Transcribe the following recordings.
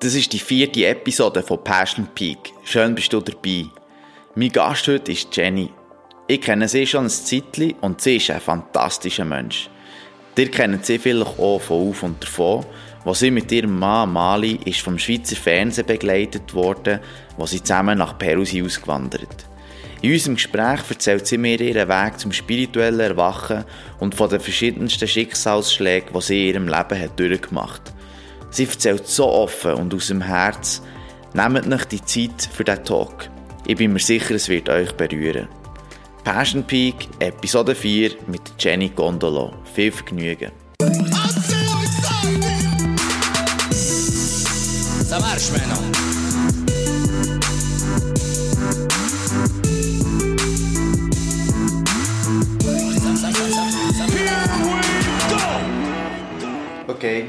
Das ist die vierte Episode von Passion Peak. Schön bist du dabei. Mein Gast heute ist Jenny. Ich kenne sie schon ein Zeitchen und sie ist ein fantastischer Mensch. Ihr kennt sie vielleicht auch von auf und davon, wo sie mit ihrem Mann Mali ist vom Schweizer Fernsehen begleitet worden, wo sie zusammen nach Peru sind ausgewandert. In unserem Gespräch erzählt sie mir ihren Weg zum spirituellen Erwachen und von den verschiedensten Schicksalsschlägen, die sie in ihrem Leben hat durchgemacht hat. Sie erzählt so offen und aus dem Herz. Nehmt euch die Zeit für diesen Talk. Ich bin mir sicher, es wird euch berühren. Passion Peak, Episode 4 mit Jenny Gondolo. Viel Vergnügen. Ça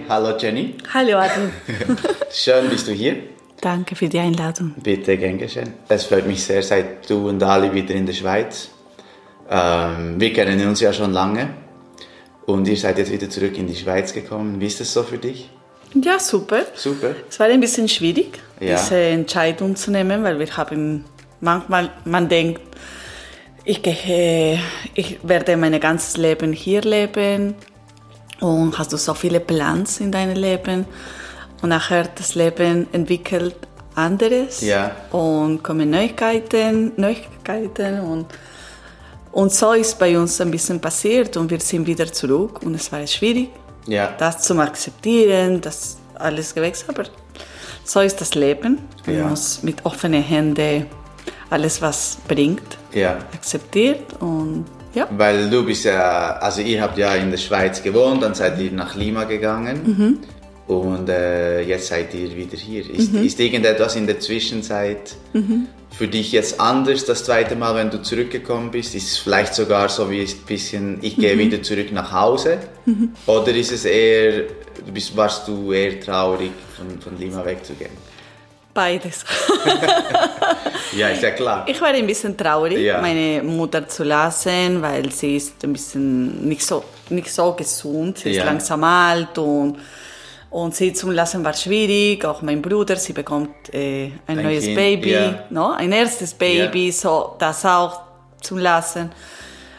hallo Jenny. Hallo Adrian. Schön bist du hier. Danke für die Einladung. Bitte, gern geschehen. Es freut mich sehr, seid du und Ali wieder in der Schweiz. Ähm, wir kennen uns ja schon lange und ihr seid jetzt wieder zurück in die Schweiz gekommen. Wie ist das so für dich? Ja, super. Super. Es war ein bisschen schwierig, Ja. diese Entscheidung zu nehmen, weil wir haben manchmal, man denkt, ich, gehe, ich werde mein ganzes Leben hier leben und hast du so viele Plans in deinem Leben und nachher das Leben entwickelt anderes Ja. und kommen Neuigkeiten, Neuigkeiten und und so ist bei uns ein bisschen passiert und wir sind wieder zurück und es war schwierig Ja. das zu akzeptieren, dass alles gewechselt aber so ist das Leben. Man Ja. muss mit offenen Händen alles, was bringt, Ja. akzeptiert und ja. Weil du bist ja, also ihr habt ja in der Schweiz gewohnt, dann seid ihr nach Lima gegangen und äh, jetzt seid ihr wieder hier. Ist, ist irgendetwas in der Zwischenzeit für dich jetzt anders das zweite Mal, wenn du zurückgekommen bist? Ist es vielleicht sogar so wie ein bisschen, ich gehe wieder zurück nach Hause? Oder ist es eher, bist, warst du eher traurig, von, von Lima wegzugehen? Beides. Ja, ist ja klar. Ich war ein bisschen traurig, Ja. meine Mutter zu lassen, weil sie ist ein bisschen nicht so, nicht so gesund. Sie ist Ja. langsam alt und, und sie zu lassen war schwierig. Auch mein Bruder, sie bekommt äh, ein, Ein neues Kind, Baby, ja. no? ein erstes Baby, so das auch zu lassen.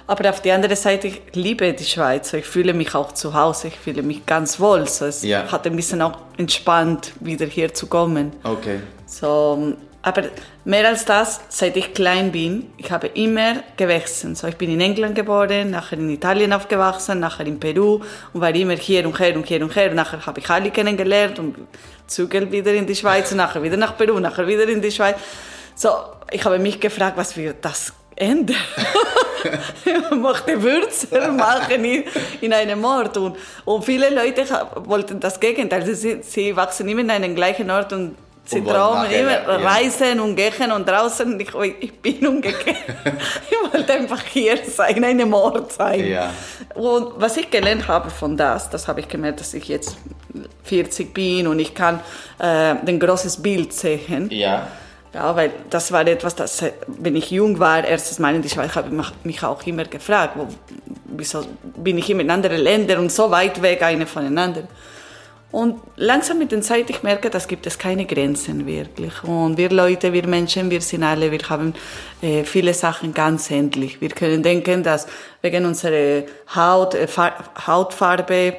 Aber auf der anderen Seite, ich liebe die Schweiz. Ich fühle mich auch zu Hause, ich fühle mich ganz wohl. So, es Ja. hat ein bisschen auch entspannt, wieder hier zu kommen. Okay. So, aber mehr als das, seit ich klein bin, ich habe immer gewechselt. So, ich bin in England geboren, nachher in Italien aufgewachsen, nachher in Peru und war immer hier und her und hier und her. Und nachher habe ich Ali kennengelernt und zügel wieder in die Schweiz und nachher wieder nach Peru, nachher wieder in die Schweiz. So, ich habe mich gefragt, was wird das ändern? ich möchte Würze machen in, in einem Ort. Und, und viele Leute wollten das Gegenteil. Sie, sie wachsen immer in einem gleichen Ort und sie Und nachher, immer, ja. reisen und gehen und draußen. Ich, ich bin umgekehrt. ich wollte einfach hier sein, in einem Ort sein. Ja. Und was ich gelernt habe von das, das habe ich gemerkt, dass ich jetzt 40 bin und ich kann äh, ein großes Bild sehen. Ja. Ja, weil das war etwas, das, äh, wenn ich jung war, erstes Mal in die Schweiz, habe ich mich- auch immer gefragt, wo, wieso bin ich immer in anderen Ländern und so weit weg eine voneinander. Und langsam mit der Zeit, ich merke, das gibt es keine Grenzen wirklich. Und wir Leute, wir Menschen, wir sind alle, wir haben äh, viele Sachen ganz ähnlich. Wir können denken, dass wegen unserer Haut, äh, Far- Hautfarbe,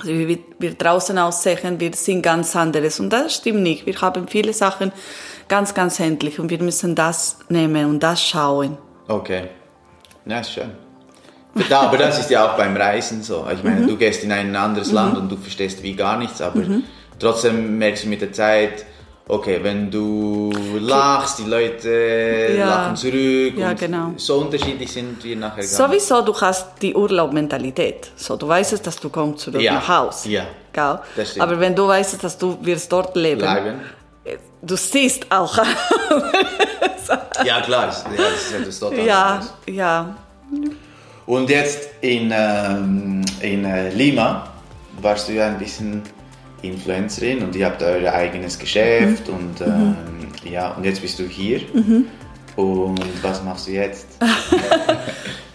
also wie wir- wir draußen aussehen, wir sind ganz anderes. Und das stimmt nicht. Wir haben viele Sachen ganz, ganz ähnlich. Und wir müssen das nehmen und das schauen. Okay. Ja, schön. Da, aber das ist ja auch beim Reisen so. Ich meine, du gehst in ein anderes Land und du verstehst wie gar nichts, aber trotzdem merkst du mit der Zeit, okay, wenn du lachst, die Leute Ja. lachen zurück Ja, und genau. so unterschiedlich sind wir nachher. Sowieso, du hast die Urlaubmentalität. So, du weißt es, dass du kommst zurück Ja, nach Haus. ja. Gell? Das. Aber wenn du weißt, dass du wirst dort leben, Bleiben. du siehst auch. Ja, klar, das, ja, das ist etwas total ja, ja. Und jetzt in, ähm, in äh, Lima warst du ja ein bisschen Influencerin und ihr habt euer eigenes Geschäft und ähm, ja, und jetzt bist du hier. Und was machst du jetzt?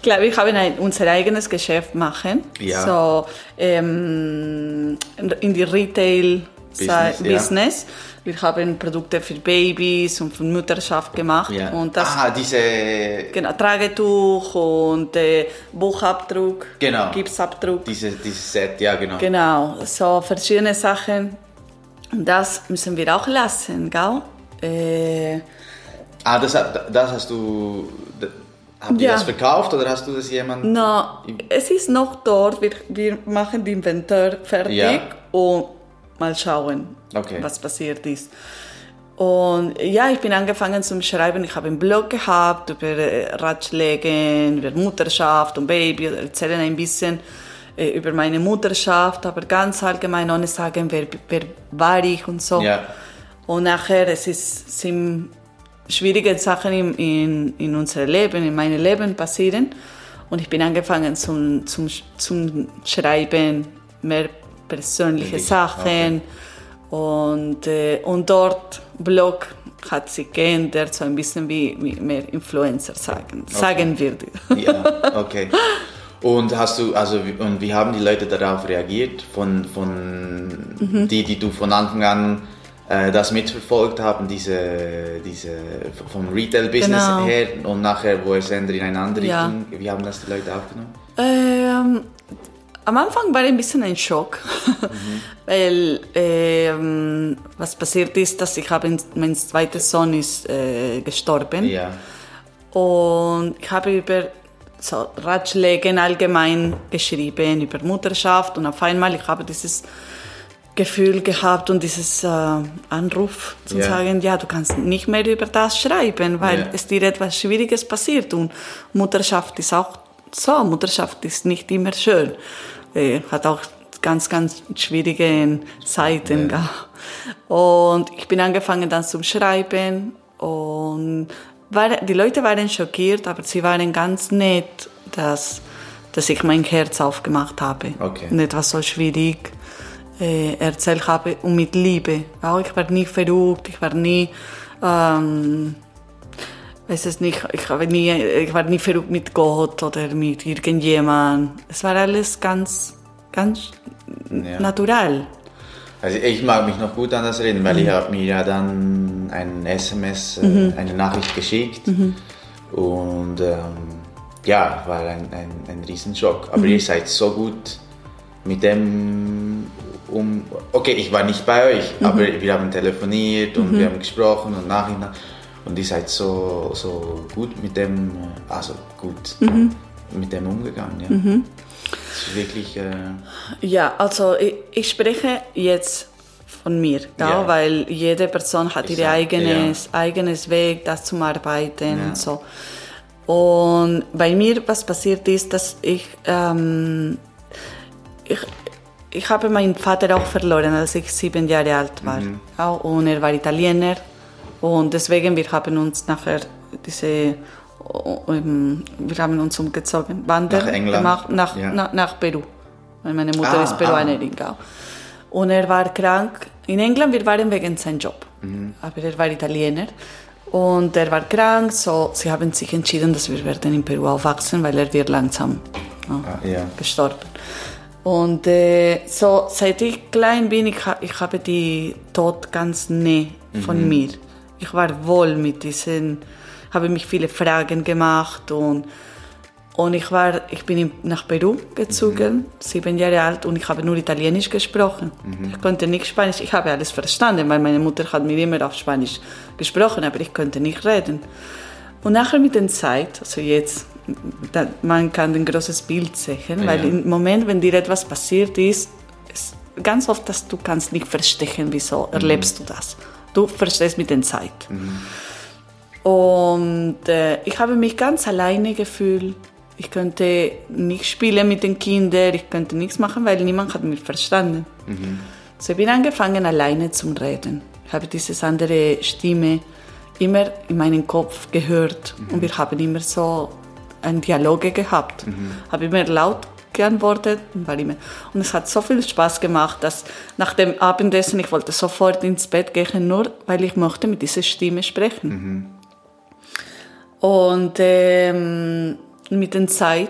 Klar, wir haben ein, unser eigenes Geschäft machen. Ja. So, ähm, in die Retail Business, ja. Business. Wir haben Produkte für Babys und für Mutterschaft gemacht. Ja. Und das, ah, diese, genau, Tragetuch und äh, Buchabdruck, Genau. Gipsabdruck. diese, dieses Set, ja genau. Genau, so verschiedene Sachen. Das müssen wir auch lassen, gell? Äh, Ah, das, das hast du, habt ihr Ja. das verkauft oder hast du das jemand? na, es ist noch dort. Wir, wir machen den Inventar fertig Ja. und mal schauen, Okay. was passiert ist. Und ja, ich bin angefangen zum Schreiben. Ich habe einen Blog gehabt über äh, Ratschläge, über Mutterschaft und Baby, erzählen ein bisschen äh, über meine Mutterschaft, aber ganz allgemein, ohne sagen, wer, wer war ich und so. Ja. Und nachher, es ist, sind schwierige Sachen in, in, in unserem Leben, in meinem Leben passieren. Und ich bin angefangen zum, zum, zum Schreiben, mehr persönliche? Sachen. Und, äh, und dort, Blog hat sich geändert, so ein bisschen wie, wie mehr Influencer sagen, sagen würde. Ja, okay. Und hast du, also wie- und wie haben die Leute darauf reagiert? Von, von Mhm. die, die du von Anfang an äh, das mitverfolgt haben, diese, diese vom Retail-Business Genau. her und nachher, wo es ändert in eine andere Ja. Richtung, wie haben das die Leute aufgenommen? Ähm, am Anfang war ein bisschen ein Schock, weil ähm, was passiert ist, dass ich habe mein zweiter Sohn ist äh, gestorben Ja, und ich habe über so Ratschläge allgemein geschrieben über Mutterschaft und auf einmal ich habe dieses Gefühl gehabt und dieses äh, Anruf zu Ja. sagen, ja, du kannst nicht mehr über das schreiben, weil Ja. es dir etwas Schwieriges passiert und Mutterschaft ist auch so, Mutterschaft ist nicht immer schön, äh, hat auch ganz, ganz schwierige Seiten. gell. Und ich bin angefangen dann zum Schreiben und war, die Leute waren schockiert, aber sie waren ganz nett, dass, dass ich mein Herz aufgemacht habe Okay. und etwas so schwierig äh, erzählt habe und mit Liebe. Auch ich war nie verrückt, ich war nie, ähm, weiß es nicht, ich, habe nie, ich war nie verrückt mit Gott oder mit irgendjemand. Es war alles ganz, ganz Ja. natural. Also ich mag mich noch gut an das erinnern, Mhm. weil ich habe mir ja dann ein SMS, äh, eine Nachricht geschickt Mhm. und ähm, ja, war ein, ein, ein Riesenschock. Aber Mhm. ihr seid so gut mit dem um. Okay, ich war nicht bei euch, Mhm. aber wir haben telefoniert und wir haben gesprochen und nachher und ihr seid so, so gut mit dem, äh, also gut Mhm. mit dem umgegangen. Ja. Es ist wirklich. Äh, Ja, also ich, ich spreche jetzt von mir, gell? Ja. weil jede Person hat Ich ihr sag, eigenes, eigenes Weg, das zum Arbeiten Ja. und so. Und bei mir, was passiert ist, dass ich, ähm, ich, ich habe meinen Vater auch verloren, als ich sieben Jahre alt war. Ja, und er war Italiener. Und deswegen, wir haben uns nachher diese, ähm, wir haben uns umgezogen, wandern Nach England? gemacht, nach, Ja. nach, nach Peru. Weil meine Mutter Ah, ist Peruanerin. gell. Und er war krank. In England, wir waren wegen seinem Job. Aber er war Italiener. Und er war krank, so sie haben sich entschieden, dass wir werden in Peru aufwachsen, weil er wird langsam ja, Ah, ja. gestorben. Und äh, so seit ich klein bin, ich, ha- ich habe die Tod ganz nah von mir. Ich war wohl mit diesen, habe mich viele Fragen gemacht und und ich war, ich bin in- nach Peru gezogen, sieben Jahre alt und ich habe nur Italienisch gesprochen. Ich konnte nicht Spanisch. Ich habe alles verstanden, weil meine Mutter hat mir immer auf Spanisch gesprochen, aber ich konnte nicht reden. Und nachher mit der Zeit, also jetzt, man kann ein großes Bild sehen, weil Ja. im Moment, wenn dir etwas passiert ist, ist ganz oft, dass du kannst nicht verstehen, wieso erlebst du das. Du verstehst mit der Zeit. Und äh, ich habe mich ganz alleine gefühlt. Ich konnte nicht spielen mit den Kindern, ich konnte nichts machen, weil niemand hat mich verstanden. So ich bin angefangen alleine zu reden. Ich habe diese andere Stimme immer in meinem Kopf gehört und wir haben immer so einen Dialoge gehabt. Habe immer laut geantwortet und war immer. Und es hat so viel Spaß gemacht, dass nach dem Abendessen ich wollte sofort ins Bett gehen, nur weil ich möchte mit dieser Stimme sprechen. Und ähm, mit der Zeit,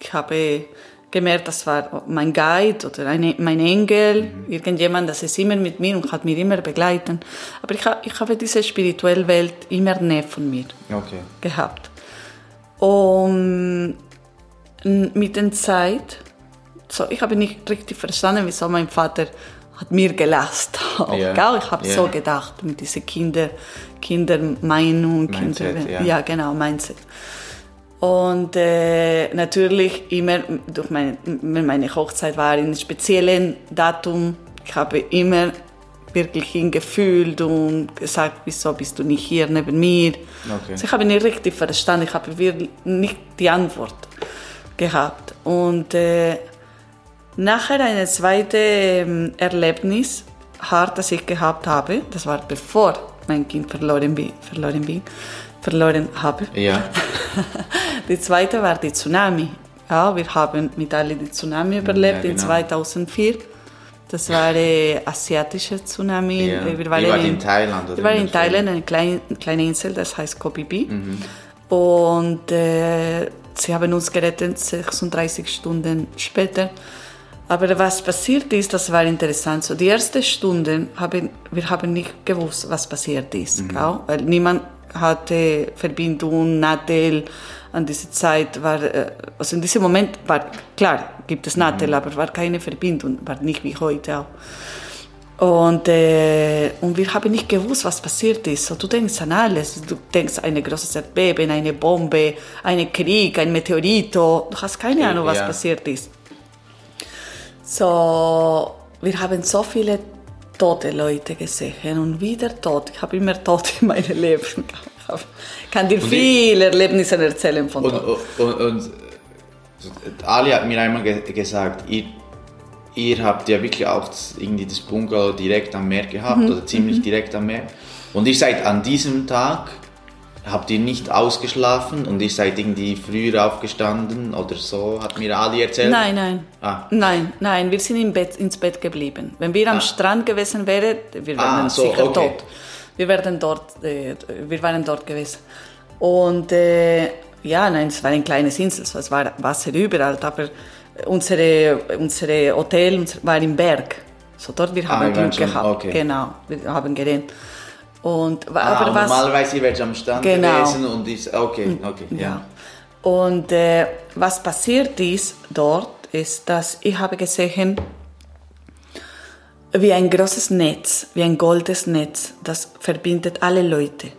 ich habe gemerkt, das war mein Guide oder eine, mein Engel, irgendjemand, das ist immer mit mir und hat mir immer begleiten. Aber ich, ich habe diese spirituelle Welt immer näher von mir Okay. gehabt. Und mit der Zeit, so, ich habe nicht richtig verstanden, wieso mein Vater hat mir gelassen. Auch, Ja? Ich habe ja. so gedacht mit dieser Kinder, Kindermeinung, Mindset, Kinder, ja. ja genau Mindset. Und äh, natürlich immer durch meine, wenn meine Hochzeit war in einem speziellen Datum, ich habe immer wirklich ihn gefühlt und gesagt, wieso bist du nicht hier neben mir? Okay. Also ich habe nicht richtig verstanden, ich habe wirklich nicht die Antwort gehabt. Und äh, nachher ein zweites ähm, Erlebnis, hart, das ich gehabt habe, das war bevor mein Kind verloren bin, verloren bin, verloren habe. Ja. Die zweite war die Tsunami. Ja, wir haben mit alle die Tsunami überlebt ja, in genau. 2004. Das war eine asiatische Tsunami. Ja. Wir waren wart in Thailand, oder? Wir waren In in der Thailand, eine kleine, kleine Insel, das heißt Koh Phi Phi. Mhm. Und äh, sie haben uns gerettet 36 Stunden später. Aber was passiert ist, das war interessant. So die ersten Stunden haben wir haben nicht gewusst, was passiert ist, Mhm. gell? weil niemand hatte Verbindung, Nadel. An dieser Zeit war, äh, also in diesem Moment war klar, gibt es Nadel, Mhm. aber war keine Verbindung, war nicht wie heute auch. Und, äh, und wir haben nicht gewusst, was passiert ist. So, du denkst an alles. Du denkst an ein großes Erdbeben, eine Bombe, einen Krieg, ein Meteorito. Du hast keine Ahnung, was Ja. passiert ist. So, wir haben so viele tote Leute gesehen und wieder tot. Ich habe immer tot in meinem Leben. Ich kann dir Und viele Erlebnisse erzählen von Und, dort. und, und, und Ali hat mir einmal ge gesagt, ihr, ihr habt ja wirklich auch das, irgendwie das Bungalow direkt am Meer gehabt Mhm. oder ziemlich direkt am Meer. Und ihr seid an diesem Tag, habt ihr nicht ausgeschlafen und ihr seid irgendwie früher aufgestanden oder so, hat mir Ali erzählt. Nein, nein. Ah. Nein, nein, wir sind im Bett, ins Bett geblieben. Wenn wir am Ah. Strand gewesen wären, wir wären Ah, so, sicher okay. tot. Wir, werden dort, äh, wir waren dort gewesen. Und äh, ja, nein, es war ein kleines Insel, so, es war Wasser überall, aber unsere, unsere Hotel war im Berg. So dort wir Ah, haben wart Glück schon- gehabt. okay. Genau, wir haben gerannt. Und, Ah, aber und was, normalerweise wärt am Stand Genau. gewesen und ist okay, okay, ja. ja. Und äh, was passiert ist dort, ist, dass ich habe gesehen, wie ein großes Netz, wie ein goldenes Netz, das verbindet alle Leute.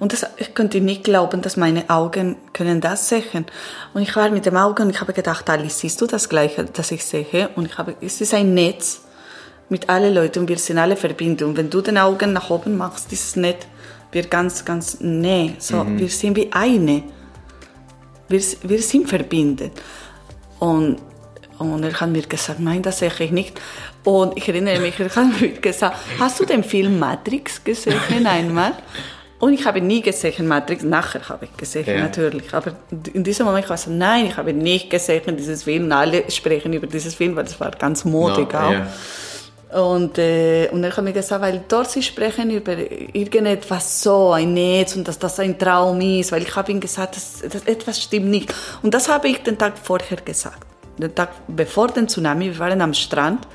Und das, ich konnte nicht glauben, dass meine Augen können das sehen. Und ich war mit dem Augen und ich habe gedacht, Alice, siehst du das Gleiche, das ich sehe? Und ich habe, es ist ein Netz mit allen Leuten und wir sind alle verbunden. Und wenn du den Augen nach oben machst, dieses Netz wird ganz, ganz näher. So, wir sind wie eine. Wir, wir sind verbunden. Und, und er hat mir gesagt, nein, das sehe ich nicht. Und ich erinnere mich, er hat mir gesagt, hast du den Film Matrix gesehen einmal? Und ich habe nie gesehen Matrix, nachher habe ich gesehen, Ja. natürlich. Aber in diesem Moment habe ich gesagt, nein, ich habe nicht gesehen dieses Film. Und alle sprechen über dieses Film, weil das war ganz modig No, auch. ja. Und, äh, und er hat mir gesagt, weil dort sie sprechen über irgendetwas so, ein Netz und dass das ein Traum ist, weil ich habe ihm gesagt, dass, dass etwas stimmt nicht. Und das habe ich den Tag vorher gesagt. Den Tag bevor dem Tsunami, wir waren am Strand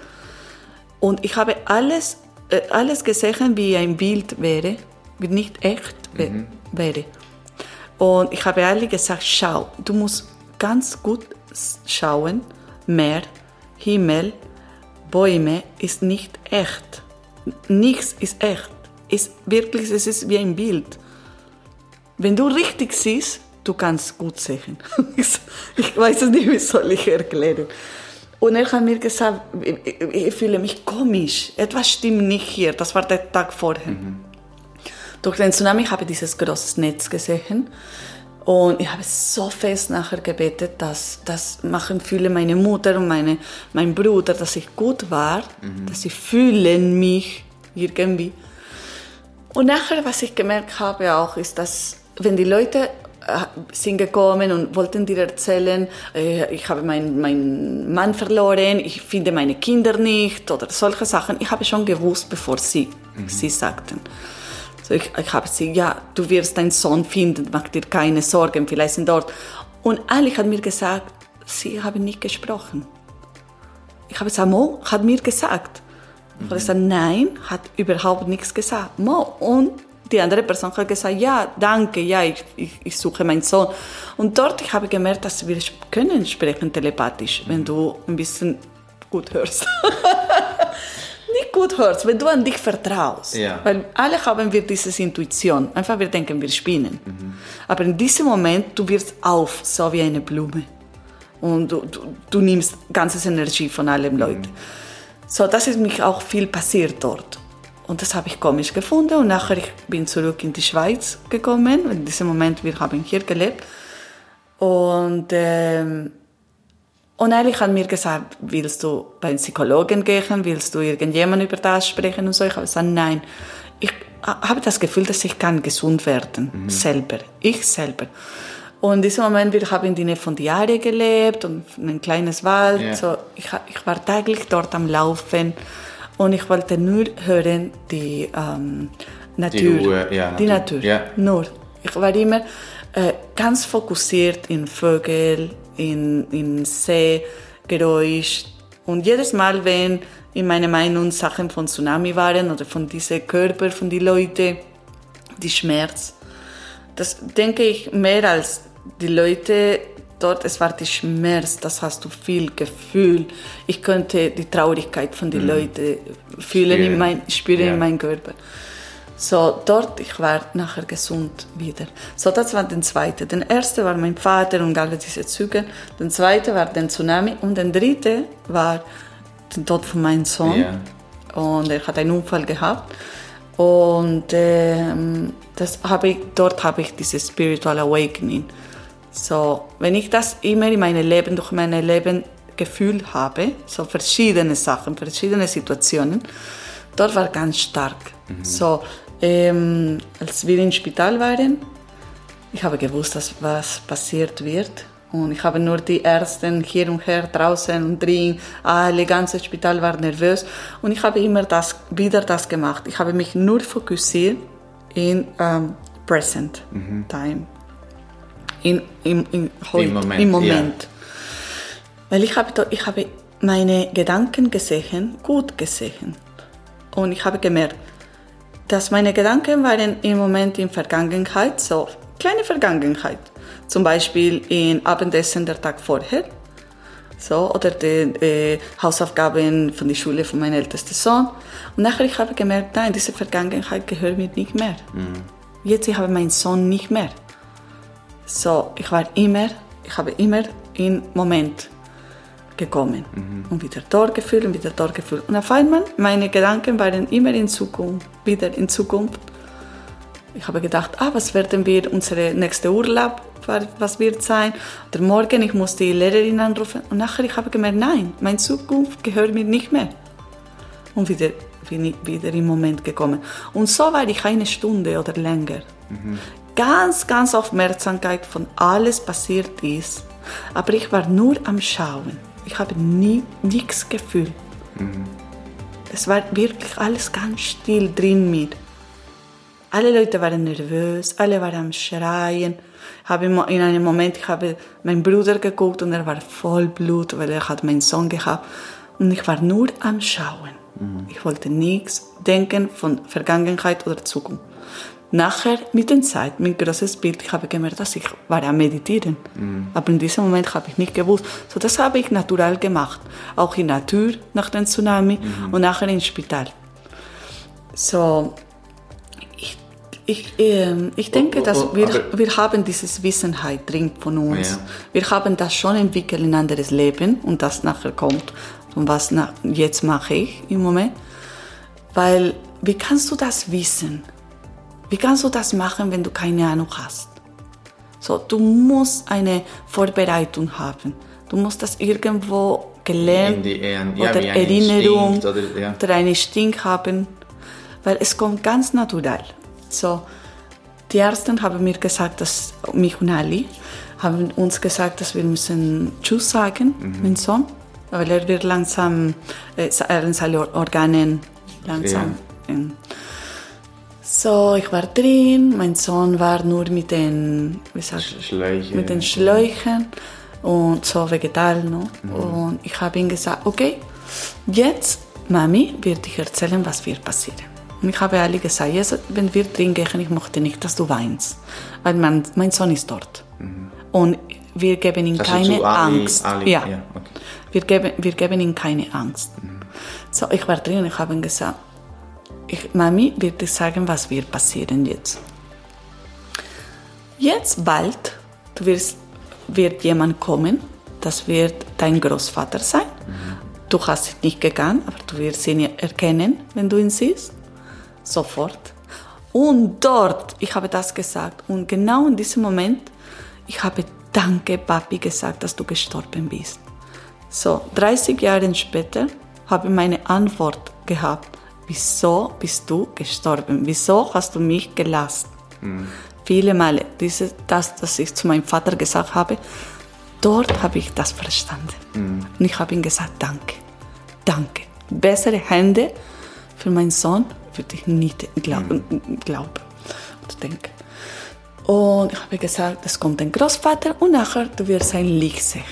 und ich habe alles, äh, alles gesehen, wie ein Bild wäre, wie nicht echt wär- wäre. Und ich habe alle gesagt, schau, du musst ganz gut schauen, Meer, Himmel, Bäume ist nicht echt. Nichts ist echt. Ist wirklich, es ist wie ein Bild. Wenn du richtig siehst, du kannst gut sehen. ich weiß es nicht, wie soll ich erklären. Und er hat mir gesagt, ich, fühle mich komisch. Etwas stimmt nicht hier. Das war der Tag vorher. Durch den Tsunami habe ich dieses große Netz gesehen. Und ich habe so fest nachher gebetet, dass das machen viele meine Mutter und meine, mein Bruder, dass ich gut war, dass sie fühlen mich irgendwie. Und nachher, was ich gemerkt habe auch, ist, dass wenn die Leute sind gekommen und wollten dir erzählen, äh, ich habe meinen meinen Mann verloren, ich finde meine Kinder nicht oder solche Sachen, ich habe schon gewusst, bevor sie sie sagten. So ich, ich habe sie, ja, du wirst deinen Sohn finden, mach dir keine Sorgen, vielleicht sind dort. Und Ali hat mir gesagt, sie haben nicht gesprochen. Ich habe gesagt, Mo hat mir gesagt. Ich habe gesagt, nein, hat überhaupt nichts gesagt. Mo. Und die andere Person hat gesagt, ja, danke, ja, ich, ich, ich suche meinen Sohn. Und dort ich habe gemerkt, dass wir können sprechen telepathisch, wenn du ein bisschen gut hörst. Nicht gut hörst, wenn du an dich vertraust. Ja. Weil alle haben wir diese Intuition. Einfach wir denken, wir spinnen. Aber in diesem Moment, du wirst auf, so wie eine Blume. Und du, du, du nimmst ganze Energie von allen Leuten. So, das ist mich auch viel passiert dort. Und das habe ich komisch gefunden. Und nachher ich bin zurück in die Schweiz gekommen. In diesem Moment, wir haben hier gelebt. Und, ähm, und ehrlich hat mir gesagt, willst du beim Psychologen gehen? Willst du irgendjemand über das sprechen? Und so. Ich habe gesagt, nein. Ich habe das Gefühl, dass ich kann gesund werden. Selber. Ich selber. Und in diesem Moment, wir haben in der Nähe von Diare gelebt und in ein kleines Wald. Ja. So, ich, ich war täglich dort am Laufen und ich wollte nur hören die ähm, Natur. Ruhe, ja, die Natur. Natur. Ja. Nur. Ich war immer äh, ganz fokussiert in Vögel, in, in Seegeräusch. Und jedes Mal, wenn in meiner Meinung Sachen von Tsunami waren oder von diesen Körper, von den Leuten, die Schmerz, das denke ich mehr als die Leute dort, es war die Schmerz, das hast du viel Gefühl. Ich konnte die Traurigkeit von den Leuten fühlen, Spüren. in mein, spüren Ja. in meinem Körper. So, dort, ich war nachher gesund wieder. So, das war der zweite. Der erste war mein Vater und alle diese Züge. Der zweite war der Tsunami. Und der dritte war der Tod von meinem Sohn. Ja. Und er hat einen Unfall gehabt. Und ähm, das habe ich, dort habe ich dieses Spiritual Awakening. So, wenn ich das immer in meinem Leben, durch mein Leben Gefühl habe, so verschiedene Sachen, verschiedene Situationen, dort war ganz stark. So, ähm, als wir im Spital waren, ich habe gewusst, dass was passiert wird. Und ich habe nur die Ärzte hier und her draußen und drin, alle ganze Spital war nervös. Und ich habe immer das, wieder das gemacht. Ich habe mich nur fokussiert in ähm, Present Time. In, in, in, heute, Moment, Im ja. Moment. Weil ich habe, ich habe meine Gedanken gesehen, gut gesehen. Und ich habe gemerkt, dass meine Gedanken waren im Moment in Vergangenheit, so kleine Vergangenheit. Zum Beispiel in Abendessen der Tag vorher. So, oder die äh, Hausaufgaben von der Schule von meinem ältesten Sohn. Und nachher ich habe gemerkt, nein, diese Vergangenheit gehört mir nicht mehr. Jetzt ich habe meinen Sohn nicht mehr. So, ich war immer, ich habe immer im Moment gekommen. Und wieder dort gefühlt und wieder dort gefühlt. Und auf einmal, meine Gedanken waren immer in Zukunft, wieder in Zukunft. Ich habe gedacht, ah, was werden wir, unsere nächste Urlaub, was wird sein? Oder morgen, ich muss die Lehrerin anrufen. Und nachher, ich habe gemerkt, nein, meine Zukunft gehört mir nicht mehr. Und wieder bin ich wieder im Moment gekommen. Und so war ich eine Stunde oder länger. Ganz, ganz Aufmerksamkeit von alles passiert ist. Aber ich war nur am Schauen. Ich habe nie nichts gefühlt. Es war wirklich alles ganz still drin mir. Alle Leute waren nervös, alle waren am Schreien. Habe in einem Moment, ich habe meinen Bruder geguckt und er war voll Blut, weil er hat meinen Sohn gehabt. Und ich war nur am Schauen. Ich wollte nichts denken von Vergangenheit oder Zukunft. Nachher, mit der Zeit, mit großes Bild, ich habe gemerkt, dass ich war am Meditieren. Aber in diesem Moment habe ich nicht gewusst. So, das habe ich natural gemacht. Auch in Natur nach dem Tsunami und nachher im Spital. So, ich, ich, ähm, ich denke, Oh, oh, dass oh, wir, aber- wir haben dieses Wissenheit drin von uns. Ja. Wir haben das schon entwickelt in ein anderes Leben und das nachher kommt. Und was nach, jetzt mache ich im Moment. Weil, wie kannst du das wissen? Wie kannst du das machen, wenn du keine Ahnung hast? So, du musst eine Vorbereitung haben. Du musst das irgendwo gelernt die- ja, oder Erinnerung Instinkt oder- ja. oder einen Instinkt haben, weil es kommt ganz natural. So, die Ärzte haben mir gesagt, dass mich und Ali haben uns gesagt, dass wir müssen Tschüss sagen, Mhm. mein Sohn, weil er wird langsam, äh, er seine Organe langsam. ähm, so, ich war drin, mein Sohn war nur mit den, wie sagt, Schläuche. mit den Schläuchen. und so vegetal. No? Und ich habe ihm gesagt, okay, jetzt, Mami, wird ich erzählen, was wird passieren. Und ich habe alle gesagt, jetzt, wenn wir drin gehen, ich möchte nicht, dass du weinst, weil mein, mein Sohn ist dort. Und wir geben ihm keine Ali- Angst. Ali, ja. ja, okay. wir, geben, wir geben ihm keine Angst. So, ich war drin und ich habe ihm gesagt, ich, Mami wird dir sagen, was wird passieren jetzt. Jetzt bald du wirst, wird jemand kommen, das wird dein Großvater sein. Du hast ihn nicht gekannt, aber du wirst ihn erkennen, wenn du ihn siehst. Sofort. Und dort, ich habe das gesagt. Und genau in diesem Moment, ich habe Danke, Papi, gesagt, dass du gestorben bist. So, 30 Jahre später habe ich meine Antwort gehabt. Wieso bist du gestorben? Wieso hast du mich gelassen? Viele Male, diese, das, was ich zu meinem Vater gesagt habe, dort habe ich das verstanden. Und ich habe ihm gesagt, danke, danke. Bessere Hände für meinen Sohn würde ich nicht glauben, glauben oder denken. Und ich habe gesagt, es kommt ein Großvater und nachher du wirst ein Licht sehen.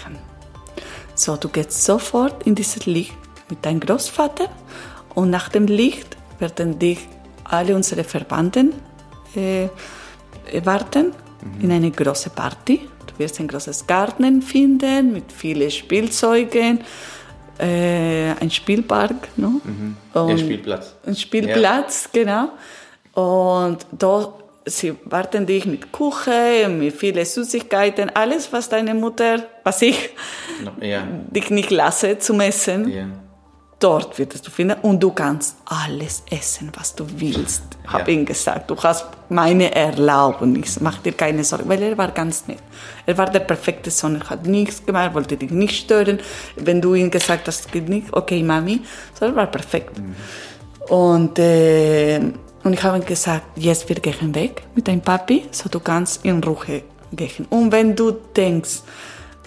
So, du gehst sofort in dieses Licht mit deinem Großvater und nach dem Licht werden dich alle unsere Verwandten äh, erwarten in eine große Party. Du wirst ein großes Garten finden mit vielen Spielzeugen, äh, ein Spielpark, no? Der Und- Spielplatz. ein Spielplatz, genau. Und da sie warten dich mit Kuchen, mit vielen Süßigkeiten, alles, was deine Mutter, was ich Ja. dich nicht lasse zum Essen, ja. Dort wirst du finden und du kannst alles essen, was du willst. Habe Ja. ihm gesagt, du hast meine Erlaubnis, mach dir keine Sorgen, weil er war ganz nett. Er war der perfekte Sohn, er hat nichts gemacht, wollte dich nicht stören. Wenn du ihm gesagt hast, geht nicht, okay, Mami, so er war perfekt. Und, äh, und ich habe ihm gesagt, jetzt wir gehen weg mit deinem Papi, so du kannst in Ruhe gehen. Und wenn du denkst,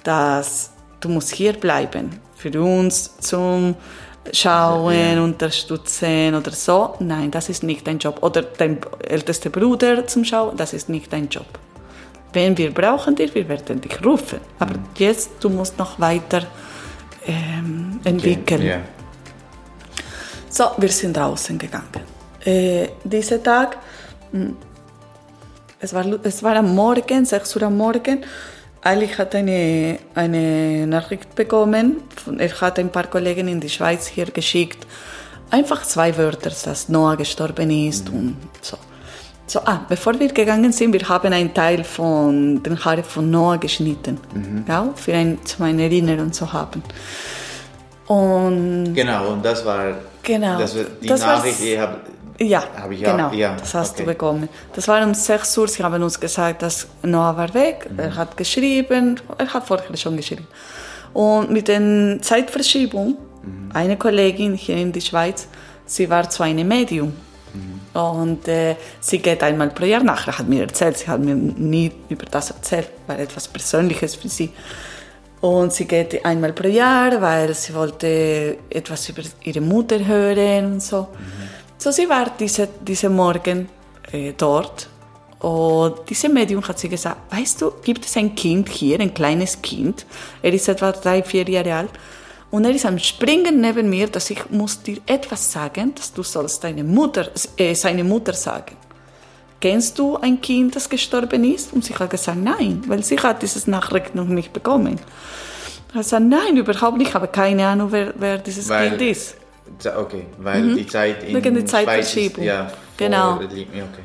dass du musst hier bleiben, für uns zum Schauen, unterstützen oder so, nein, das ist nicht dein Job. Oder dein ältester Bruder zum Schauen, das ist nicht dein Job. Wenn wir brauchen dich, wir werden dich rufen. Aber jetzt, du musst noch weiter ähm, entwickeln. Ja. So, wir sind draußen gegangen. Äh, dieser Tag, mh, es war, es war am Morgen, 6 Uhr am Morgen. Ali hat eine, eine Nachricht bekommen. Er hat ein paar Kollegen in die Schweiz hier geschickt. Einfach zwei Wörter, dass Noah gestorben ist und so. So, ah, bevor wir gegangen sind, wir haben einen Teil von den Haaren von Noah geschnitten, ja, für ein, zu einer Erinnerung zu haben. Und Genau, und das war Genau. das war die Das Nachricht, die habe ja, auch- genau, ja, das hast okay. du bekommen. Das war um 6 Uhr, sie haben uns gesagt, dass Noah war weg, Mhm. er hat geschrieben, er hat vorher schon geschrieben. Und mit der Zeitverschiebung, Mhm. eine Kollegin hier in der Schweiz, sie war zu einem Medium. Mhm. Und äh, sie geht einmal pro Jahr nachher, hat mir erzählt, sie hat mir nie über das erzählt, war etwas Persönliches für sie. Und sie geht einmal pro Jahr, weil sie wollte etwas über ihre Mutter hören und so. So, sie war diese, diese Morgen äh, dort. Und diese Medium hat sie gesagt, weißt du, gibt es ein Kind hier, ein kleines Kind. Er ist etwa drei, vier Jahre alt. Und er ist am Springen neben mir, dass ich muss dir etwas sagen, dass du sollst deine Mutter, äh, seine Mutter sagen. Kennst du ein Kind, das gestorben ist? Und sie hat gesagt, nein, weil sie hat dieses Nachricht noch nicht bekommen. Ich habe gesagt, nein, überhaupt nicht, ich habe keine Ahnung, wer, wer dieses Weil- Kind ist. Okay, weil die Zeit in Mhm. Wegen der Zeitverschiebung. Ist, ja, Genau. Okay.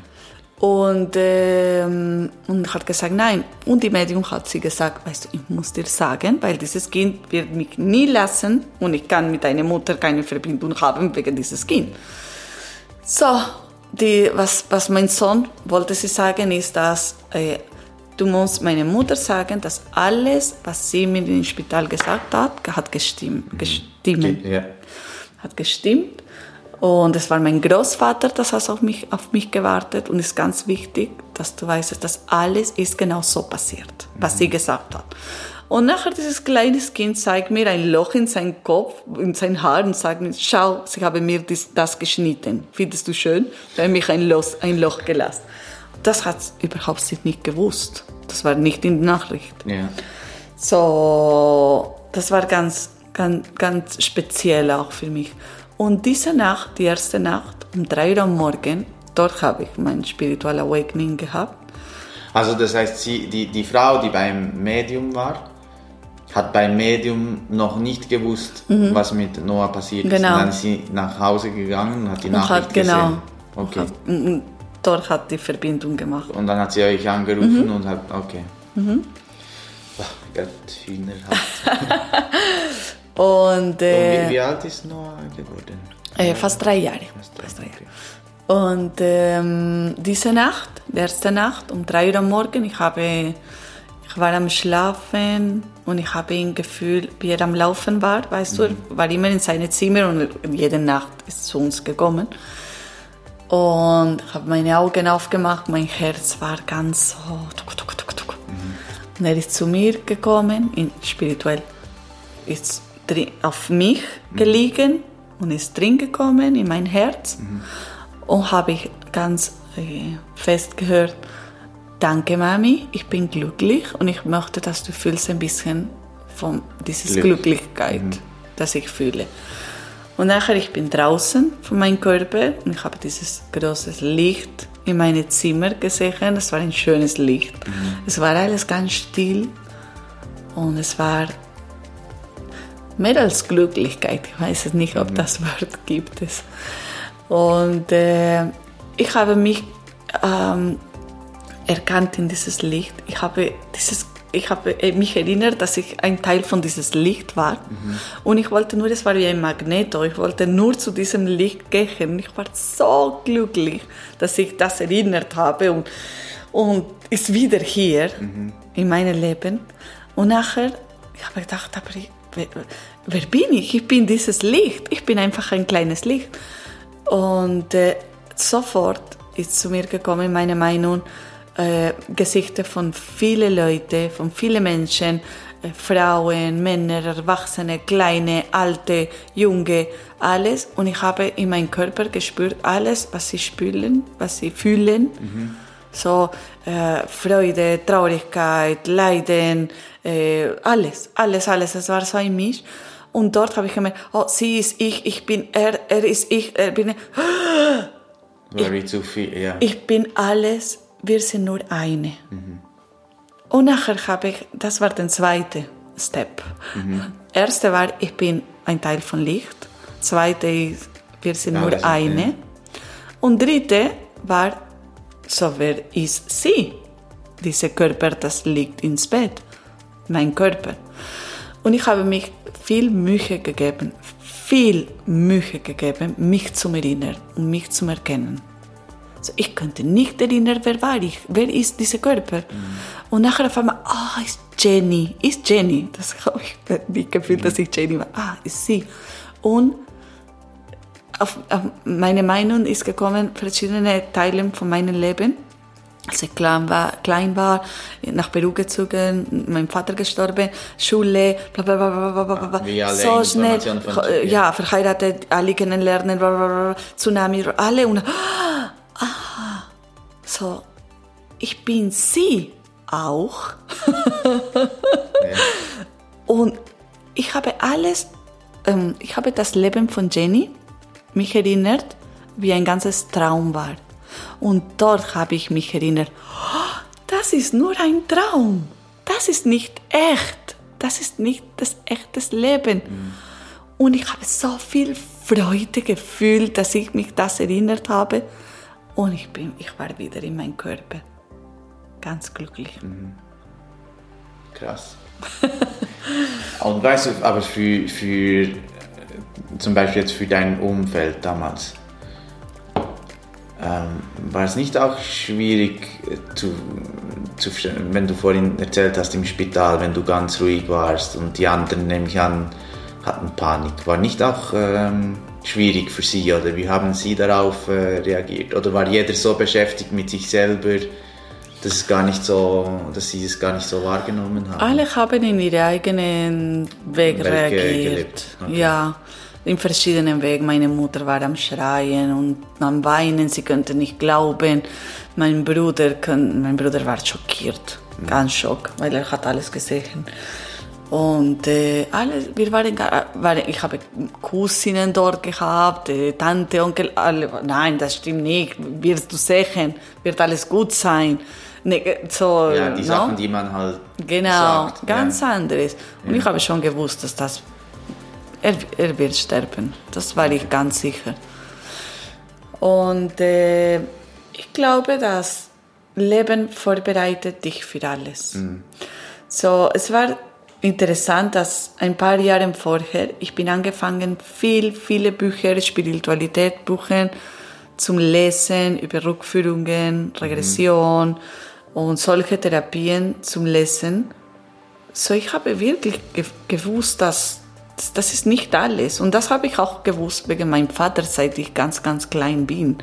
Und, ähm, und hat gesagt, nein. Und die Medium hat sie gesagt, weißt du, ich muss dir sagen, weil dieses Kind wird mich nie lassen und ich kann mit deiner Mutter keine Verbindung haben wegen dieses Kind. So, die, was, was mein Sohn wollte sie sagen, ist, dass äh, du musst meiner Mutter sagen, dass alles, was sie mir im Spital gesagt hat, hat gestimmt. gestimmt Ja. Hat gestimmt. Und es war mein Großvater, das hat auf mich, auf mich gewartet. Und es ist ganz wichtig, dass du weißt, dass alles ist genau so passiert, was sie gesagt hat. Und nachher dieses kleine Kind zeigt mir ein Loch in seinen Kopf, in sein Haar und sagt mir, schau, sie haben mir das, das geschnitten. Findest du schön? Sie haben mich ein Loch, ein Loch gelassen. Das hat überhaupt sie nicht gewusst. Das war nicht in der Nachricht. Ja. So, das war ganz, ganz, ganz speziell auch für mich. Und diese Nacht, die erste Nacht, um drei Uhr am Morgen, dort habe ich mein Spiritual Awakening gehabt. Also das heißt, sie, die, die Frau, die beim Medium war, hat beim Medium noch nicht gewusst, was mit Noah passiert ist. Mhm. Genau. Und dann ist sie nach Hause gegangen und hat die Und Nachricht hat, genau, gesehen. Okay. hat, und dort hat die Verbindung gemacht. Und dann hat sie euch angerufen Mhm. und hat, okay. Ach Gott, Hühner hat. Und Und äh, wie, wie alt ist Noah geworden? äh, fast drei Jahre. Fast Fast drei Jahre. Und ähm, diese Nacht, die erste Nacht, um drei Uhr am Morgen, ich, habe, ich war am Schlafen und ich habe ihn gefühlt, wie er am Laufen war. Weißt du, er war immer in seinem Zimmer und jede Nacht ist zu uns gekommen. Und ich habe meine Augen aufgemacht, mein Herz war ganz so. Tuk, tuk, tuk, tuk. Und er ist zu mir gekommen, in, spirituell, ist auf mich gelegen und ist drin gekommen in mein Herz. Und habe ich ganz äh, fest gehört, danke Mami, ich bin glücklich und ich möchte, dass du fühlst ein bisschen von dieser Glück. Glücklichkeit, das ich fühle. Und nachher, ich bin draußen von meinem Körper und ich habe dieses große Licht in meinem Zimmer gesehen. Es war ein schönes Licht. Es war alles ganz still und es war mehr als Glücklichkeit. Ich weiß es nicht, ob das Wort gibt es. Und äh, ich habe mich ähm, erkannt in dieses Licht. Ich habe, dieses, ich habe äh, mich erinnert, dass ich ein Teil von dieses Licht war. Und ich wollte nur, es war wie ein Magneto, ich wollte nur zu diesem Licht gehen. Ich war so glücklich, dass ich das erinnert habe und, und ist wieder hier in meinem Leben. Und nachher, ich habe gedacht, aber ich, wer, wer bin ich? Ich bin dieses Licht. Ich bin einfach ein kleines Licht. Und äh, sofort ist zu mir gekommen meine Meinung, äh, Gesichter von vielen Leuten, von vielen Menschen, äh, Frauen, Männer, Erwachsene, Kleine, Alte, Junge, alles. Und ich habe in meinem Körper gespürt, alles, was sie spüren, was sie fühlen. So äh, Freude, Traurigkeit, Leiden, äh, alles, alles, alles. Es war so ein Misch. Und dort habe ich gemerkt, oh, sie ist ich, ich bin er, er ist ich, er bin War wie zu viel, ja. ich bin alles, wir sind nur eine. Und nachher habe ich, das war der zweite Step. Erste war, ich bin ein Teil von Licht. Zweite ist, wir sind Ja, nur ist- eine. ja. Und dritte war, so wer ist sie? Dieser Körper, das liegt ins Bett. Mein Körper. Und ich habe mich viel Mühe gegeben, viel Mühe gegeben, mich zu erinnern und mich zu erkennen. Also ich konnte nicht erinnern, wer war ich, wer ist dieser Körper. Und nachher auf einmal, ah, ist Jenny, ist Jenny. Das habe ich nicht gefühlt, dass ich Jenny war. Ah, ist sie. Und auf, auf meine Meinung ist gekommen, verschiedene Teile von meinem Leben. Als ich klein war, klein war, nach Peru gezogen, mein Vater gestorben, Schule, bla bla bla bla bla bla bla. Wie alle so schnell, ja, verheiratet, alle kennenlernen, bla bla bla, Tsunami, alle und ah, so, ich bin sie auch. Und ich habe alles, ähm, ich habe das Leben von Jenny mich erinnert, wie ein ganzes Traum war. Und dort habe ich mich erinnert, "Oh, das ist nur ein Traum. Das ist nicht echt. Das ist nicht das echte Leben. Und ich habe so viel Freude gefühlt, dass ich mich das erinnert habe. Und ich, bin, ich war wieder in meinem Körper. Ganz glücklich. Krass. Und weißt du, aber für, für zum Beispiel jetzt für dein Umfeld damals, ähm, war es nicht auch schwierig äh, zu, zu verstehen, wenn du vorhin erzählt hast im Spital, wenn du ganz ruhig warst und die anderen, nehme ich an, hatten Panik. War nicht auch ähm, schwierig für sie oder wie haben sie darauf äh, reagiert? Oder war jeder so beschäftigt mit sich selber, dass, es gar nicht so, dass sie es gar nicht so wahrgenommen haben? Alle haben in ihren eigenen Weg Weg, reagiert. Okay. Ja, in verschiedenen Wegen. Meine Mutter war am Schreien und am Weinen. Sie konnte nicht glauben. Mein Bruder, mein Bruder war schockiert, ganz schock, weil er hat alles gesehen. Und äh, alle, wir waren, waren, ich habe Cousinen dort gehabt, äh, Tante, Onkel, alle. Nein, das stimmt nicht. Wirst du sehen, wird alles gut sein. Ne, so, Ja, die no? Sachen, die man halt Genau, sagt. ganz ja. anderes. Und ich habe schon gewusst, dass das, er, er wird sterben. Das war ich ganz sicher. Und äh, ich glaube, das Leben vorbereitet dich für alles. So, es war interessant, dass ein paar Jahre vorher, ich bin angefangen, viel, viele Bücher, Spiritualität, Bücher zum Lesen über Rückführungen, Regression und solche Therapien zum Lesen. So, ich habe wirklich ge gewusst, dass das- ist nicht alles. Und das habe ich auch gewusst wegen meinem Vater, seit ich ganz, ganz klein bin.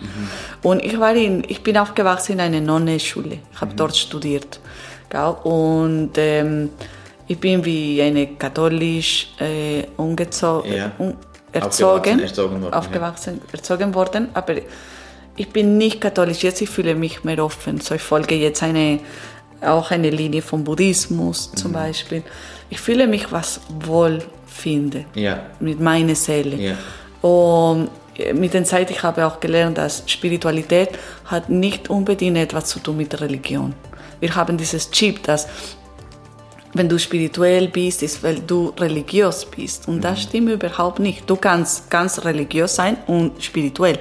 Und ich war in, ich bin aufgewachsen in einer Nonnenschule. Ich habe dort studiert. Und ähm, ich bin wie eine katholisch äh, umgezogen, Ja. um, Aufgewachsen, erzogen, erzogen worden, ja. aufgewachsen, erzogen worden. Aber ich bin nicht katholisch. Jetzt ich fühle mich mehr offen. So, ich folge jetzt eine, auch eine Linie vom Buddhismus Mhm. zum Beispiel. Ich fühle mich was wohl finde Ja. mit meiner Seele. Ja. Und äh, mit der Zeit ich habe auch gelernt, dass Spiritualität hat nicht unbedingt etwas zu tun mit Religion. Wir haben dieses Chip, dass wenn du spirituell bist, ist, weil du religiös bist. Und das stimmt überhaupt nicht. Du kannst ganz religiös sein und spirituell.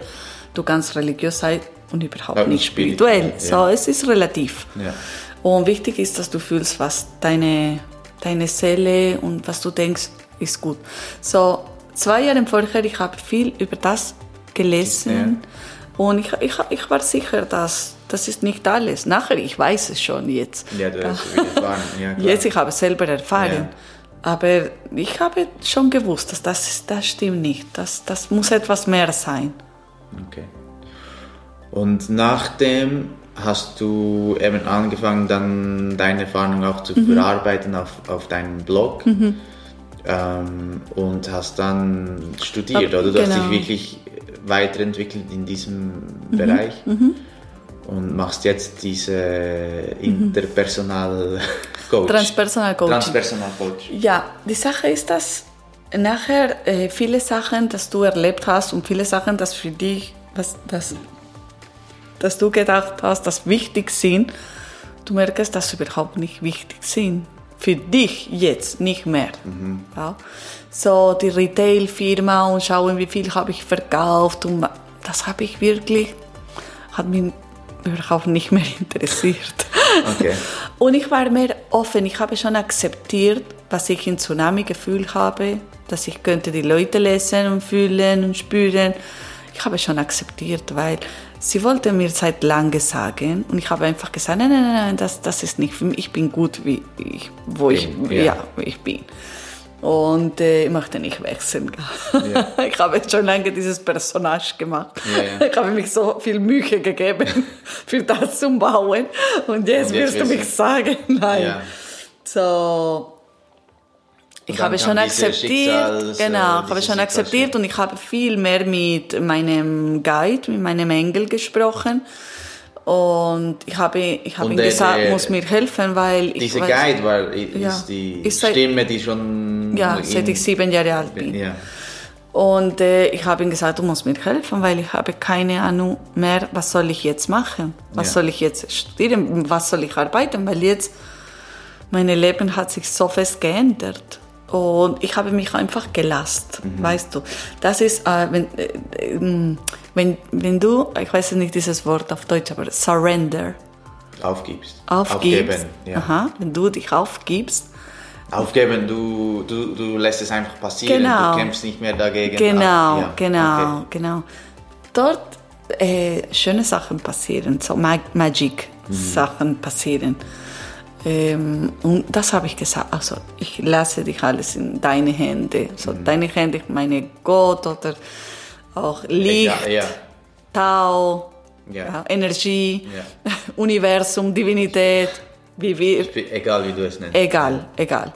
Du kannst religiös sein und überhaupt Aber nicht spirituell. spirituell, So, ja. es ist relativ. Ja. Und wichtig ist, dass du fühlst, was deine, deine Seele und was du denkst, ist gut. So, zwei Jahre vorher, ich habe viel über das gelesen und ich, ich, ich war sicher, dass das ist nicht alles. Nachher, ich weiß es schon jetzt. Ja, du hast wieder erfahren. Ja, klar. Jetzt, ich habe es selber erfahren. Ja. Aber ich habe schon gewusst, dass das, ist- das stimmt nicht. Das, das muss etwas mehr sein. Okay. Und nachdem hast du eben angefangen, dann deine Erfahrung auch zu Mhm. verarbeiten auf, auf deinem Blog. Ähm, und hast dann studiert, oder? Du hast genau. Mhm. dich wirklich weiterentwickelt in diesem Bereich und machst jetzt diese interpersonal Coach. Transpersonal Coaching. Transpersonal Coach. Ja, die Sache ist, dass nachher äh, viele Sachen, dass du erlebt hast und viele Sachen, dass für dich, was, das, dass du gedacht hast, dass wichtig sind, du merkst, dass sie überhaupt nicht wichtig sind. Für dich jetzt nicht mehr. Ja. So die Retail-Firma und schauen, wie viel habe ich verkauft und das habe ich wirklich, hat mich überhaupt nicht mehr interessiert. Okay. Und ich war mehr offen. Ich habe schon akzeptiert, was ich in Tsunami gefühlt habe, dass ich könnte die Leute lesen und fühlen und spüren. Ich habe schon akzeptiert, weil sie wollte mir seit lange sagen und ich habe einfach gesagt, nein, nein, nein, das, das ist nicht für mich. Ich bin gut, wie ich, wo ich, Bin, ja. ja, ich bin. Und äh, ich möchte nicht wechseln. Ich habe schon lange dieses Personage gemacht. Ja, ja. Ich habe mich so viel Mühe gegeben für das zu bauen. Und jetzt, Und jetzt wirst du willst mich sagen, nein. Ja. So, ich habe schon akzeptiert, äh, genau, ich habe schon akzeptiert und ich habe viel mehr mit meinem Guide, mit meinem Engel gesprochen. Und ich habe, ich habe ihm gesagt, der- muss mir helfen, weil ich Diese weiß- Guide war, ist Ja. die Ist seit- Stimme, die schon. ja, seit ich sieben Jahre alt bin. Ja. Und äh, ich habe ihm gesagt, du musst mir helfen, weil ich habe keine Ahnung mehr, was soll ich jetzt machen? Was Ja. soll ich jetzt studieren? Was soll ich arbeiten? Weil jetzt mein Leben hat sich so fest geändert. Und ich habe mich einfach gelassen, weißt du. Das ist, äh, wenn, äh, ähm, wenn, wenn du, ich weiß nicht dieses Wort auf Deutsch, aber surrender, Aufgibst. aufgibst. Aufgeben. Ja. Aha, wenn du dich aufgibst, Aufgeben, du, du, du lässt es einfach passieren. Genau. Du kämpfst nicht mehr dagegen. Genau, Ah, ja. genau, Okay. genau. Dort äh, schöne Sachen passieren, so Mag Magic-Sachen passieren. Ähm, und das habe ich gesagt. Also ich lasse dich alles in deine Hände. So deine Hände, ich meine Gott oder auch Licht, Ja, ja. Tau, Ja. Energie. Universum, Divinität, wie wir Egal wie du es nennst. Egal, egal.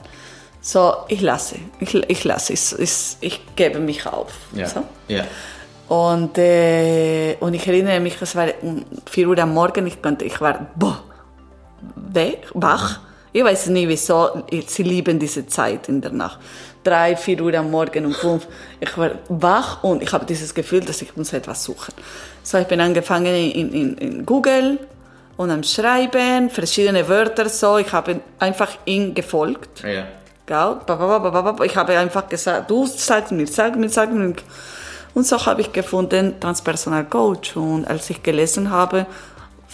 So, ich lasse, ich, ich lasse, ich, ich, ich gebe mich auf. Ja. So. ja. Und, äh, und ich erinnere mich, es war um 4 Uhr am Morgen, ich, konnte, ich war boah, wach. Ich weiß nicht wieso, sie lieben diese Zeit in der Nacht. Drei, vier Uhr am Morgen um fünf. Ich war wach und ich habe dieses Gefühl, dass ich muss etwas suchen. So, ich bin angefangen in, in, in Google und am Schreiben, verschiedene Wörter so. Ich habe einfach ihm gefolgt. Ja. Ich habe einfach gesagt, du sag mir, sag mir, sag mir. Und so habe ich gefunden, Transpersonal Coach. Und als ich gelesen habe,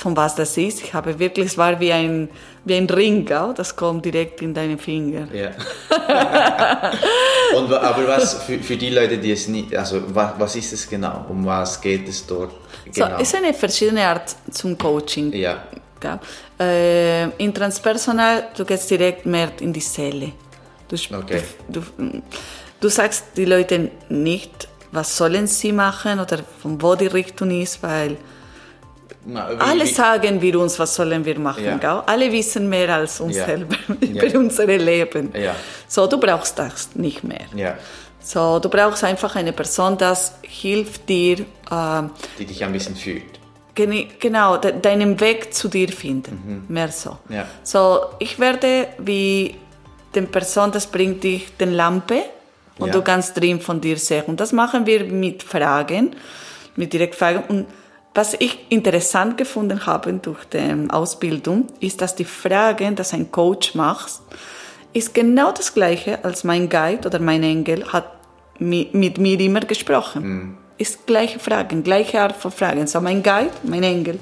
von was das ist, ich habe wirklich, es war wie ein, wie ein Ring, gell? das kommt direkt in deine Finger. Ja. Und, aber was für, für die Leute, die es nicht, also was, was ist es genau? Um was geht es dort? So, Genau. es ist eine verschiedene Art zum Coaching. ja. Äh, in Transpersonal, du gehst direkt mehr in die Seele. Du, Okay. du, du sagst die Leute nicht, was sollen sie machen oder von wo die Richtung ist, weil Na, alle sagen wir uns, was sollen wir machen. Ja. Gell? Alle wissen mehr als uns Ja. selber Ja. über unser Leben. Ja. So, du brauchst das nicht mehr. Ja, So, du brauchst einfach eine Person, das hilft dir, äh, die dich ein bisschen fühlt. Geni- Genau, de deinen Weg zu dir finden. Mehr so. Mhm. Ja. So, ich werde wie den Person, das bringt dich den Lampe und Ja. du kannst drin von dir sehen. Und das machen wir mit Fragen, mit Direktfragen. Und was ich interessant gefunden habe durch die Ausbildung, ist, dass die Fragen, dass ein Coach macht, ist genau das Gleiche, als mein Guide oder mein Engel hat mi- mit mir immer gesprochen. Ist gleiche Fragen, gleiche Art von Fragen. So mein Guide, mein Engel,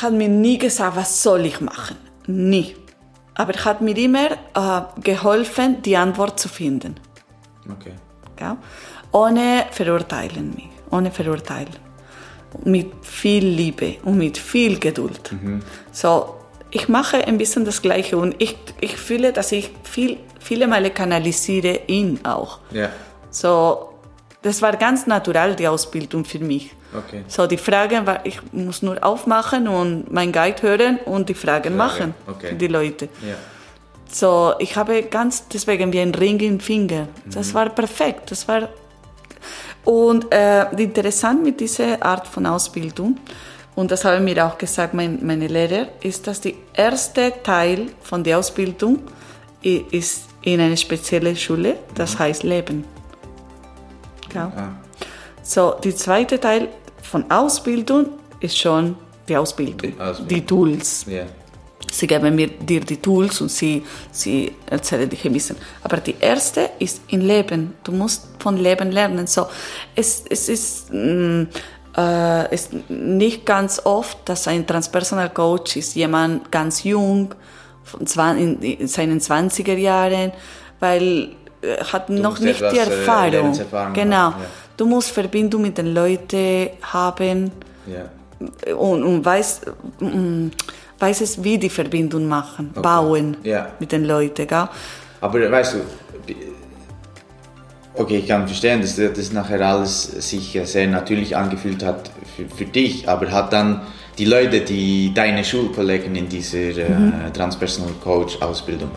hat mir nie gesagt, was soll ich machen. Nie. Aber er hat mir immer äh, geholfen, die Antwort zu finden. Okay. Gell? Ohne verurteilen mich, ohne verurteilen. Mit viel Liebe und mit viel Geduld. So, ich mache ein bisschen das Gleiche und ich, ich fühle, dass ich viel, viele Male kanalisiere ihn auch. Ja. So, das war ganz natural, die Ausbildung für mich. Okay. So, die Fragen war, ich muss nur aufmachen und mein Guide hören und die Fragen machen okay. für die Leute. Ja. So, ich habe ganz deswegen wie ein Ring im Finger. Das war perfekt. Das war und äh, interessant mit dieser Art von Ausbildung und das haben mir auch gesagt mein, meine Lehrer ist, dass der erste Teil von der Ausbildung ist in einer speziellen Schule, das heißt Leben. Ja. Ah. So, der zweite Teil von Ausbildung ist schon die Ausbildung, Die Ausbildung. die Tools. Ja. Sie geben mir dir die Tools und sie, sie erzählen dich ein bisschen. Aber die erste ist in Leben. Du musst von Leben lernen. So, es, es ist, mm, äh, ist nicht ganz oft, dass ein Transpersonal Coach ist jemand ganz jung, von in, in seinen 20er Jahren, weil er hat noch musst nicht die äh, Erfahrung. Lebenserfahrung genau. haben, ja. Du musst Verbindung mit den Leuten haben Ja. und, und weiß, mm, weiß es, wie die Verbindung machen, bauen Ja. mit den Leuten. Gell? Aber weißt du, okay, ich kann verstehen, dass das nachher alles sich sehr natürlich angefühlt hat für, für dich, aber hat dann die Leute, die deine Schulkollegen in dieser äh, Transpersonal Coach Ausbildung,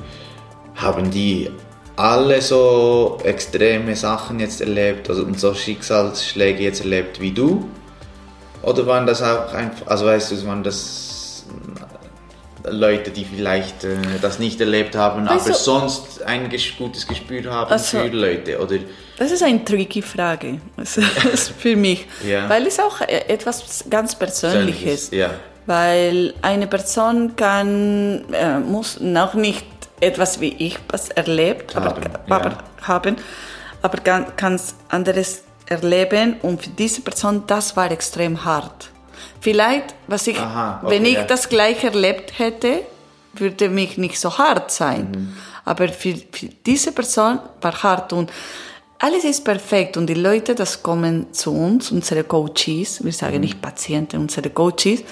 haben die alle so extreme Sachen jetzt erlebt also, und so Schicksalsschläge jetzt erlebt wie du? Oder waren das auch einfach, also weißt du, waren das Leute, die vielleicht äh, das nicht erlebt haben, Also- aber sonst ein ges gutes Gespür haben Also- für Leute? Oder Das ist eine tricky Frage ist für mich, Ja. weil es auch e- etwas ganz Persönliches. Ja. Weil eine Person kann, äh, muss noch nicht etwas wie ich was erlebt Haben, aber, ja. aber, haben, aber kann, kann es anderes erleben und für diese Person, das war extrem hart. Vielleicht, was ich, Aha, okay, wenn ich ja. das gleich erlebt hätte, würde mich nicht so hart sein. Mhm. Aber für, für diese Person war hart und alles ist perfekt und die Leute, das kommen zu uns, unsere Coaches, wir sagen nicht Patienten, unsere Coaches,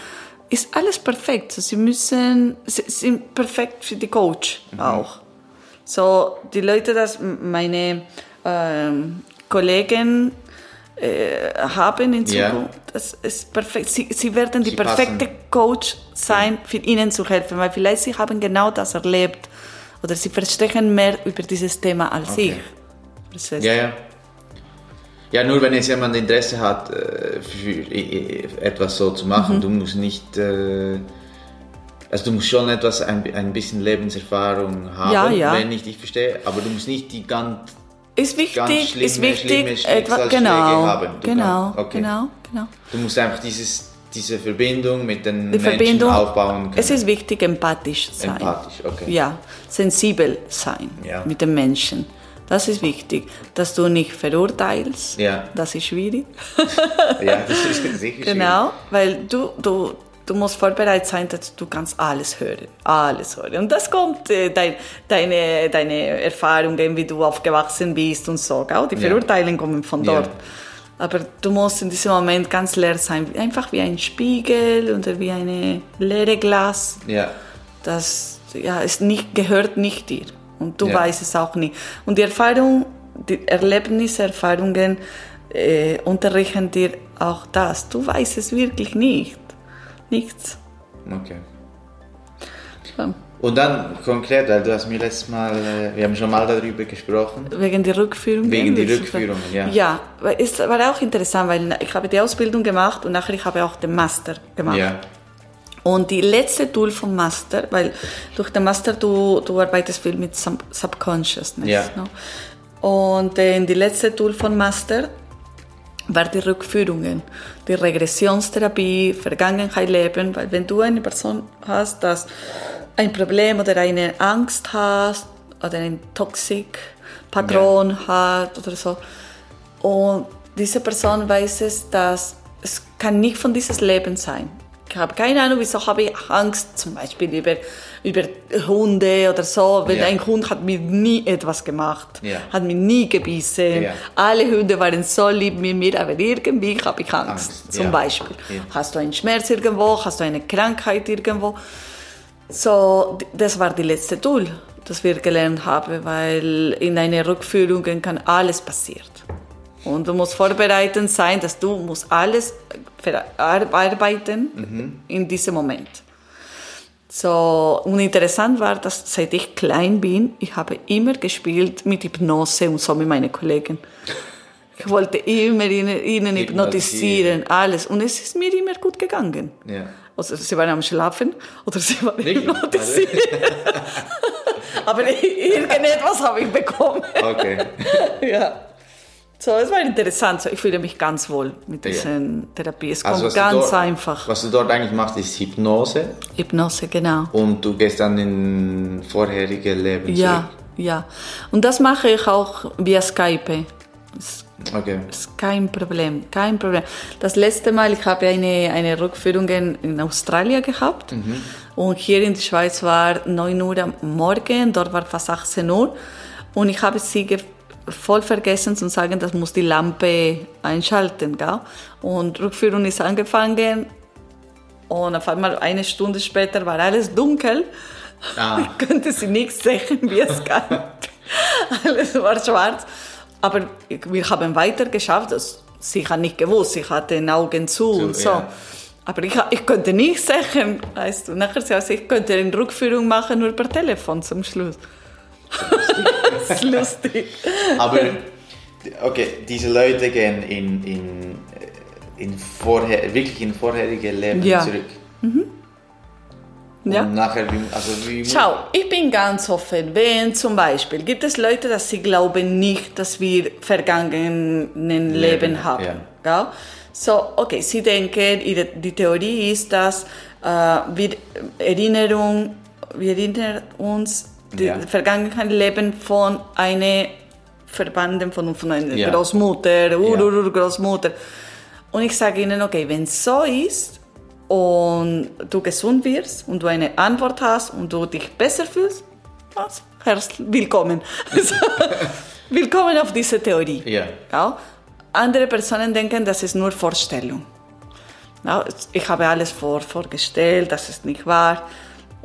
ist alles perfekt. Sie müssen, sie sind perfekt für die Coach auch. So, die Leute, das meine ähm, Kollegen äh, haben in. Zukunft, das ist perfekt. Sie, sie werden die Sie perfekte passen. Coach sein, für ihnen zu helfen, weil vielleicht sie haben genau das erlebt oder sie verstehen mehr über dieses Thema als Okay. ich. Ja, ja. Ja, nur wenn jetzt jemand Interesse hat, äh, für etwas so zu Mhm. machen, du musst nicht. Äh, Also du musst schon etwas, ein, ein bisschen Lebenserfahrung haben, Ja, ja. wenn ich dich verstehe, aber du musst nicht die ganz, Ist wichtig, schlimme, ist wichtig, schlimme etwa, Schicksalsschläge genau, haben. Du genau, okay. genau, genau. Du musst einfach dieses, diese Verbindung mit den Die Menschen aufbauen können. es ist wichtig, empathisch sein. Empathisch, okay. Ja, sensibel sein Ja. mit den Menschen. Das ist wichtig, dass du nicht verurteilst. Ja. Das ist schwierig. Ja, das ist sicher schwierig. Genau, weil du, du, du musst vorbereitet sein, dass du kannst alles hören, alles hören. Und das kommt äh, dein, deine, deine Erfahrungen, wie du aufgewachsen bist und so. Gell? Die. Verurteilungen kommen von dort. Aber du musst in diesem Moment ganz leer sein, einfach wie ein Spiegel oder wie eine leere Glas. Ja, Das ja, es nicht, gehört nicht dir. Und du Ja. weißt es auch nicht. Und die Erfahrung, die Erlebnisse, Erfahrungen äh, unterrichten dir auch das. Du weißt es wirklich nicht. Nichts. okay. Ja. Und dann konkret, weil du hast mir letztes Mal, äh, wir haben schon mal darüber gesprochen. Wegen der Rückführung. Wegen die Rückführungen, ja. Ja, es war auch interessant, weil ich habe die Ausbildung gemacht und nachher ich habe auch den Master gemacht. Ja, Und die letzte Tool vom Master, weil durch den Master du, du arbeitest viel mit Sub Subconsciousness. Ja. Ne? Und äh, die letzte Tool von Master war die Rückführungen, die Regressionstherapie, Vergangenheit leben, weil wenn du eine Person hast, das ein Problem oder eine Angst hast oder ein toxic Patron hat oder so und diese Person weiß es, dass es kann nicht von dieses Leben sein. Ich habe keine Ahnung, wieso habe ich Angst, zum Beispiel über, über Hunde oder so. Weil Ja. ein Hund hat mir nie etwas gemacht, Ja. hat mich nie gebissen. Ja. Alle Hunde waren so lieb mit mir, aber irgendwie habe ich Angst, Angst, zum. Beispiel. Hast du einen Schmerz irgendwo, hast du eine Krankheit irgendwo. So, das war die letzte Tool, das wir gelernt haben, weil in einer Rückführung kann alles passieren. Und du musst vorbereitet sein, dass du musst alles verarbeiten in diesem Moment. So, und interessant war, dass seit ich klein bin, ich habe immer gespielt mit Hypnose und so mit meinen Kollegen. Ich wollte immer ihnen, ihnen hypnotisieren, alles. Und es ist mir immer gut gegangen. ja. Also sie waren am Schlafen oder sie waren Wirklich? hypnotisiert. Aber irgendetwas habe ich bekommen. Okay. ja. So, es war interessant. So, ich fühle mich ganz wohl mit Ja. diesen Therapie. Es kommt Also du ganz dort, einfach. Was du dort eigentlich machst, ist Hypnose Hypnose, genau. und du gehst dann in vorherige Leben Ja, ja. Und das mache ich auch via Skype. Es zurück. Okay. ist kein Problem, kein Problem. Das letzte Mal, ich habe eine, eine Rückführung in, Australien gehabt und hier in der Schweiz war 9 Uhr am Morgen, dort war fast 18 Uhr und ich habe sie ge voll vergessen zu sagen, das muss die Lampe einschalten, gell? Und Rückführung ist angefangen und auf einmal eine Stunde später war alles dunkel. Ah. Ich konnte sie nichts sehen, wie es kann. alles war schwarz. Aber wir haben weiter geschafft. Sie hat nicht gewusst, sie hatte den Augen zu und so. ja. Aber ich, ich konnte nicht sehen, weißt du. Nachher sie also ich konnte eine Rückführung machen nur per Telefon zum Schluss. Das ist lustig. Aber, okay, diese Leute gehen in, in, in vorher, wirklich in vorherige Leben Ja. zurück. Ja. Und nachher, also wie Schau, ich bin ganz offen. Wenn zum Beispiel gibt es Leute, dass sie glauben nicht, dass wir vergangenen Leben, haben. ja. Gell? So, okay, sie denken, ihre, die Theorie ist, dass äh, wir Erinnerung, wir erinnern uns die Ja. vergangenen Leben von einer Verbanden von, von einer Ja. Großmutter, Urgroßmutter. Und ich sage ihnen, okay, wenn es so ist und du gesund wirst und du eine Antwort hast und du dich besser fühlst, was? Herzlich willkommen. willkommen auf diese Theorie. Ja. Ja? Andere Personen denken, das ist nur Vorstellung. Ja, ich habe alles vor, vorgestellt, das ist nicht wahr.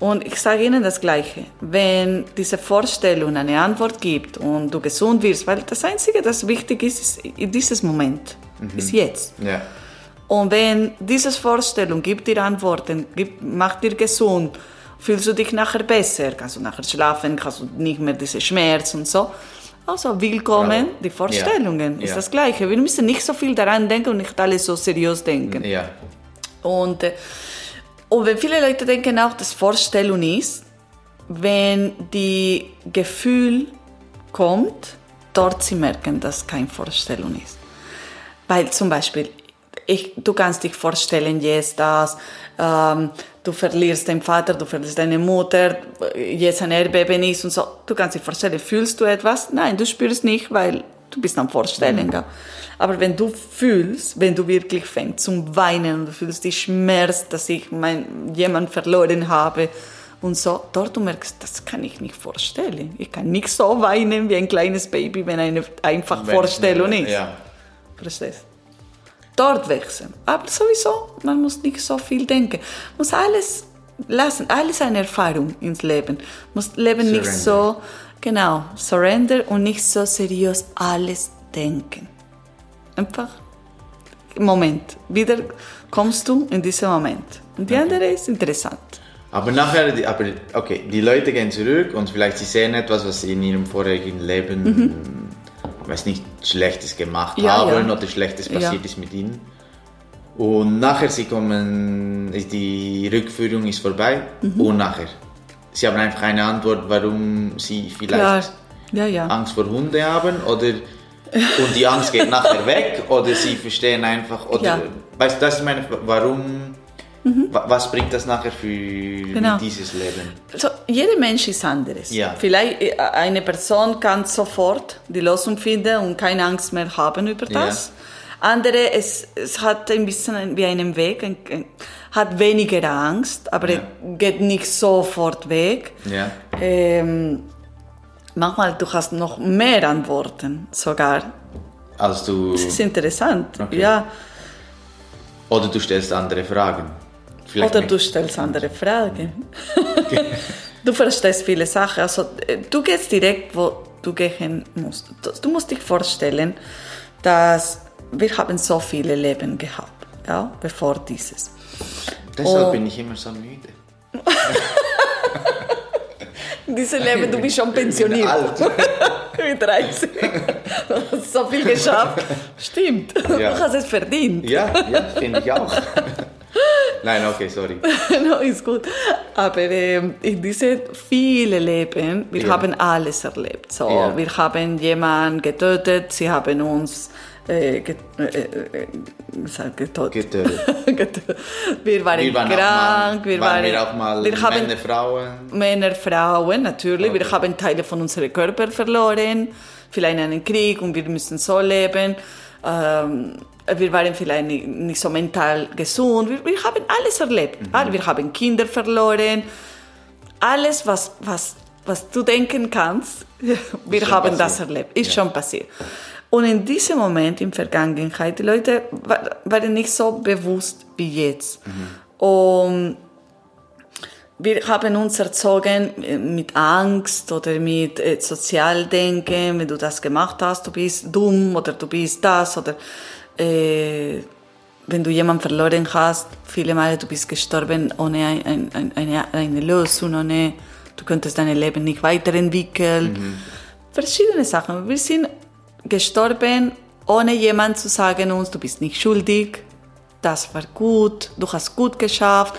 Und ich sage Ihnen das Gleiche. Wenn diese Vorstellung eine Antwort gibt und du gesund wirst, weil das Einzige, das wichtig ist, ist in dieses Moment, ist jetzt. Ja. Und wenn diese Vorstellung gibt dir Antworten, gibt, macht dir gesund, fühlst du dich nachher besser, kannst du nachher schlafen, kannst du nicht mehr diese Schmerz und so. Also willkommen, Bravo. die Vorstellungen Ja. ist Ja. das Gleiche. Wir müssen nicht so viel daran denken und nicht alles so seriös denken. Ja. Und äh, Und wenn viele Leute denken auch, dass Vorstellung ist, wenn die Gefühl kommt, dort sie merken, dass keine Vorstellung ist. Weil zum Beispiel, ich, du kannst dich vorstellen, jetzt dass ähm, du verlierst deinen Vater, du verlierst deine Mutter, jetzt ein Erdbeben ist und so. Du kannst dich vorstellen, fühlst du etwas? Nein, du spürst nicht, weil du bist am Vorstellen. Mhm. Aber wenn du fühlst, wenn du wirklich fängst zum Weinen und du fühlst die Schmerz, dass ich mein, jemand verloren habe und so, dort du merkst, das kann ich nicht vorstellen. Ich kann nicht so weinen wie ein kleines Baby, wenn eine einfach wenn, Vorstellung ist. Ja. Verstehst? Dort wechseln. Aber sowieso, man muss nicht so viel denken. Man muss alles lassen, alles eine Erfahrung ins Leben. Man muss Leben Surrender. nicht so, genau, surrender und nicht so seriös alles denken. Einfach, Moment, wieder kommst du in diesen Moment. Und die okay. andere ist interessant. Aber nachher, aber okay, die Leute gehen zurück und vielleicht sie sehen etwas, was sie in ihrem vorigen Leben mhm weiß nicht, Schlechtes gemacht ja, haben ja. oder Schlechtes passiert ja. ist mit ihnen. Und nachher sie kommen, die Rückführung ist vorbei mhm. und nachher. Sie haben einfach eine Antwort, warum sie vielleicht Angst vor Hunde haben oder und die Angst geht nachher weg oder sie verstehen einfach oder weißt du, das ist meine warum Mhm. Was bringt das nachher für genau. dieses Leben? Also, jeder Mensch ist anderes. Ja. Vielleicht äh, eine Person kann sofort die Lösung finden und keine Angst mehr haben über das. Ja. Andere, es, es hat ein bisschen wie einen Weg, ein, ein, hat weniger Angst, aber ja. geht nicht sofort weg. Ja. Ähm, manchmal du hast noch mehr Antworten sogar. Als du. Das ist interessant, okay. ja. Oder du stellst andere Fragen. Vielleicht Oder du stellst andere Fragen. du verstehst viele Sachen. Also, äh, du gehst direkt, wo du gehen musst. Du musst dich vorstellen, dass wir haben so viele Leben gehabt, ja, bevor dieses. Deshalb oh. bin ich immer so müde. Diese Leben, du bist schon pensioniert. Alt. Mit 30. Du hast so viel geschafft. Stimmt. Ja. Du hast es verdient. Ja, ja finde ich auch. Nein, okay, sorry. no, ist gut. Aber äh, in diese viele Leben, wir ja. haben alles erlebt. So, ja. Wir haben jemanden getötet, sie haben uns äh, get, äh, äh, getötet. getötet. wir waren, wir waren krank, mal, wir waren, wir auch mal wir haben Männer, Frauen. Männer, Frauen, natürlich. Okay. Wir haben Teile von unserem Körper verloren, vielleicht in einem Krieg und wir müssen so leben. Ähm, wir waren vielleicht nicht, nicht so mental gesund. Wir, wir haben alles erlebt. Mhm. Wir haben Kinder verloren. Alles, was, was, was du denken kannst, wir haben passiert. das erlebt. Ist ja. schon passiert. Und in diesem Moment, in der Vergangenheit, die Leute waren nicht so bewusst wie jetzt. Mhm. Und wir haben uns erzogen mit Angst oder mit äh, Sozialdenken, wenn du das gemacht hast, du bist dumm oder du bist das oder äh, wenn du jemanden verloren hast, viele Male du bist gestorben ohne ein, ein, eine, eine Lösung, ohne du könntest dein Leben nicht weiterentwickeln. Mhm. Verschiedene Sachen. Wir sind gestorben, ohne jemand zu sagen uns, du bist nicht schuldig, das war gut, du hast gut geschafft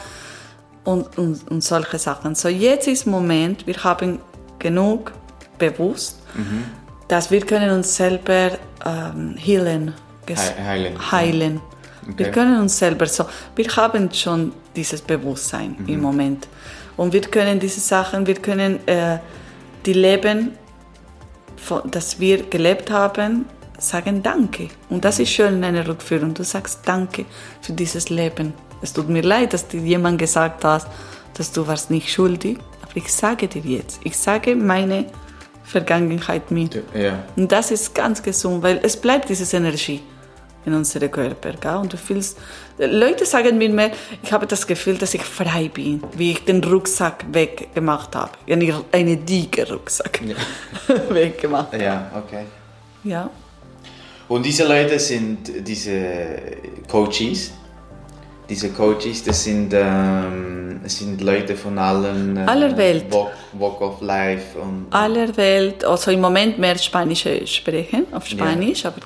und, und, und solche Sachen. So jetzt ist Moment, wir haben genug bewusst, mhm. dass wir können uns selber ähm, heilen heilen. heilen. Okay. Wir können uns selber so, wir haben schon dieses Bewusstsein mhm. im Moment. Und wir können diese Sachen, wir können äh, die Leben, das wir gelebt haben, sagen Danke. Und das ist schön in einer Rückführung. Du sagst Danke für dieses Leben. Es tut mir leid, dass dir jemand gesagt hat, dass du warst nicht schuldig. Aber ich sage dir jetzt, ich sage meine Vergangenheit mit. Ja. Und das ist ganz gesund, weil es bleibt diese Energie in unserem Körper. Gell? Und du fühlst, Leute sagen mir mehr, ich habe das Gefühl, dass ich frei bin, wie ich den Rucksack weggemacht habe. Eine, eine dicke Rucksack ja. weggemacht habe. Ja, okay. Ja. Und diese Leute sind diese Coaches. Diese Coaches, das sind, ähm, sind Leute von allen äh, aller Welt. Walk, Walk of Life und aller Welt. Also im Moment mehr Spanisch sprechen, auf Spanisch, ja. aber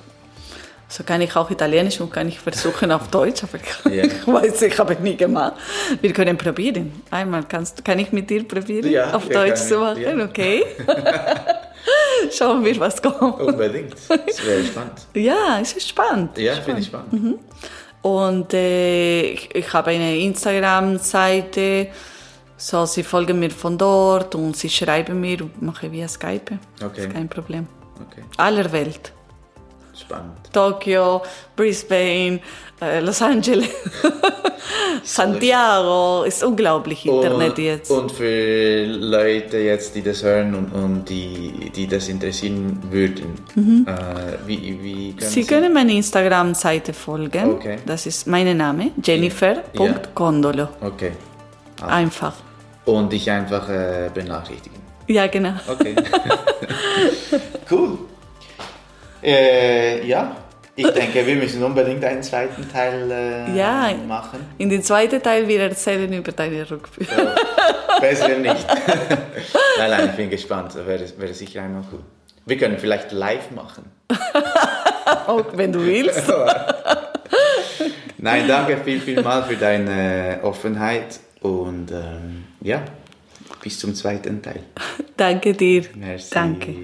So kann ich auch Italienisch und kann ich versuchen auf Deutsch, aber ich, ich weiß, ich habe nie gemacht. Wir können probieren. Einmal kannst, kann ich mit dir probieren, Ja, auf Deutsch zu machen, ja. okay? Schauen wir, was kommt. Unbedingt. Das wäre spannend. Ja, es ist spannend. Ja, finde ich spannend. Und äh, ich, ich habe eine Instagram-Seite, so sie folgen mir von dort und sie schreiben mir und mache via Skype. Okay. Ist kein Problem. Okay, Aller Welt. Spannend. Tokio, Brisbane, äh, Los Angeles, Santiago. Ist unglaublich Internet und, jetzt. Und für Leute jetzt, die das hören und, und die, die das interessieren würden, äh, wie, wie können Sie können meine Instagram-Seite folgen. Okay. Das ist mein Name, Jennifer.condolo. Okay. Einfach. Und dich einfach äh, benachrichtigen. Ja, genau. Okay. cool. Äh, ja, ich denke, wir müssen unbedingt einen zweiten Teil äh, Ja. machen. In den zweiten Teil wir erzählen über deine Rückführung. Besser nicht. nein, nein, ich bin gespannt. Das wäre, wäre sicher einmal cool. Wir können vielleicht live machen. Auch wenn du willst. Nein, danke viel, viel mal für deine Offenheit und ähm, ja, bis zum zweiten Teil. Danke dir. Merci. Danke.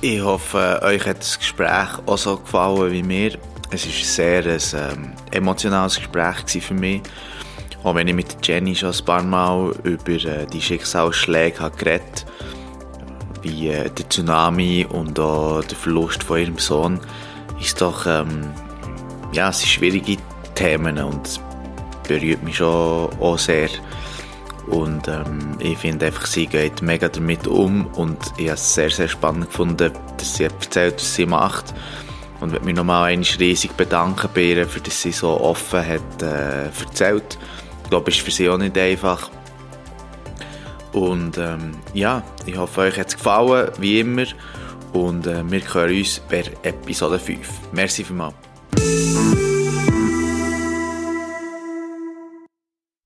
Ich hoffe, euch hat das Gespräch auch so gefallen wie mir. Es war sehr ein ähm, emotionales Gespräch für mich. Auch wenn ich mit Jenny schon ein paar Mal über äh, die Schicksalsschläge habe geredet wie äh, der Tsunami und auch der Verlust von ihrem Sohn, ist doch ähm, ja, es sind schwierige Themen und es berührt mich schon auch sehr. Und ähm, ich finde einfach, sie geht mega damit um und ich habe es sehr, sehr spannend gefunden, dass sie erzählt, was sie macht. Und möchte mich nochmal riesig bedanken bei ihr, für dass sie so offen hat äh, erzählt. Ich glaube, es ist für sie auch nicht einfach. Und ähm, ja, ich hoffe, euch hat es gefallen, wie immer. Und äh, wir hören uns bei Episode 5. Merci vielmals.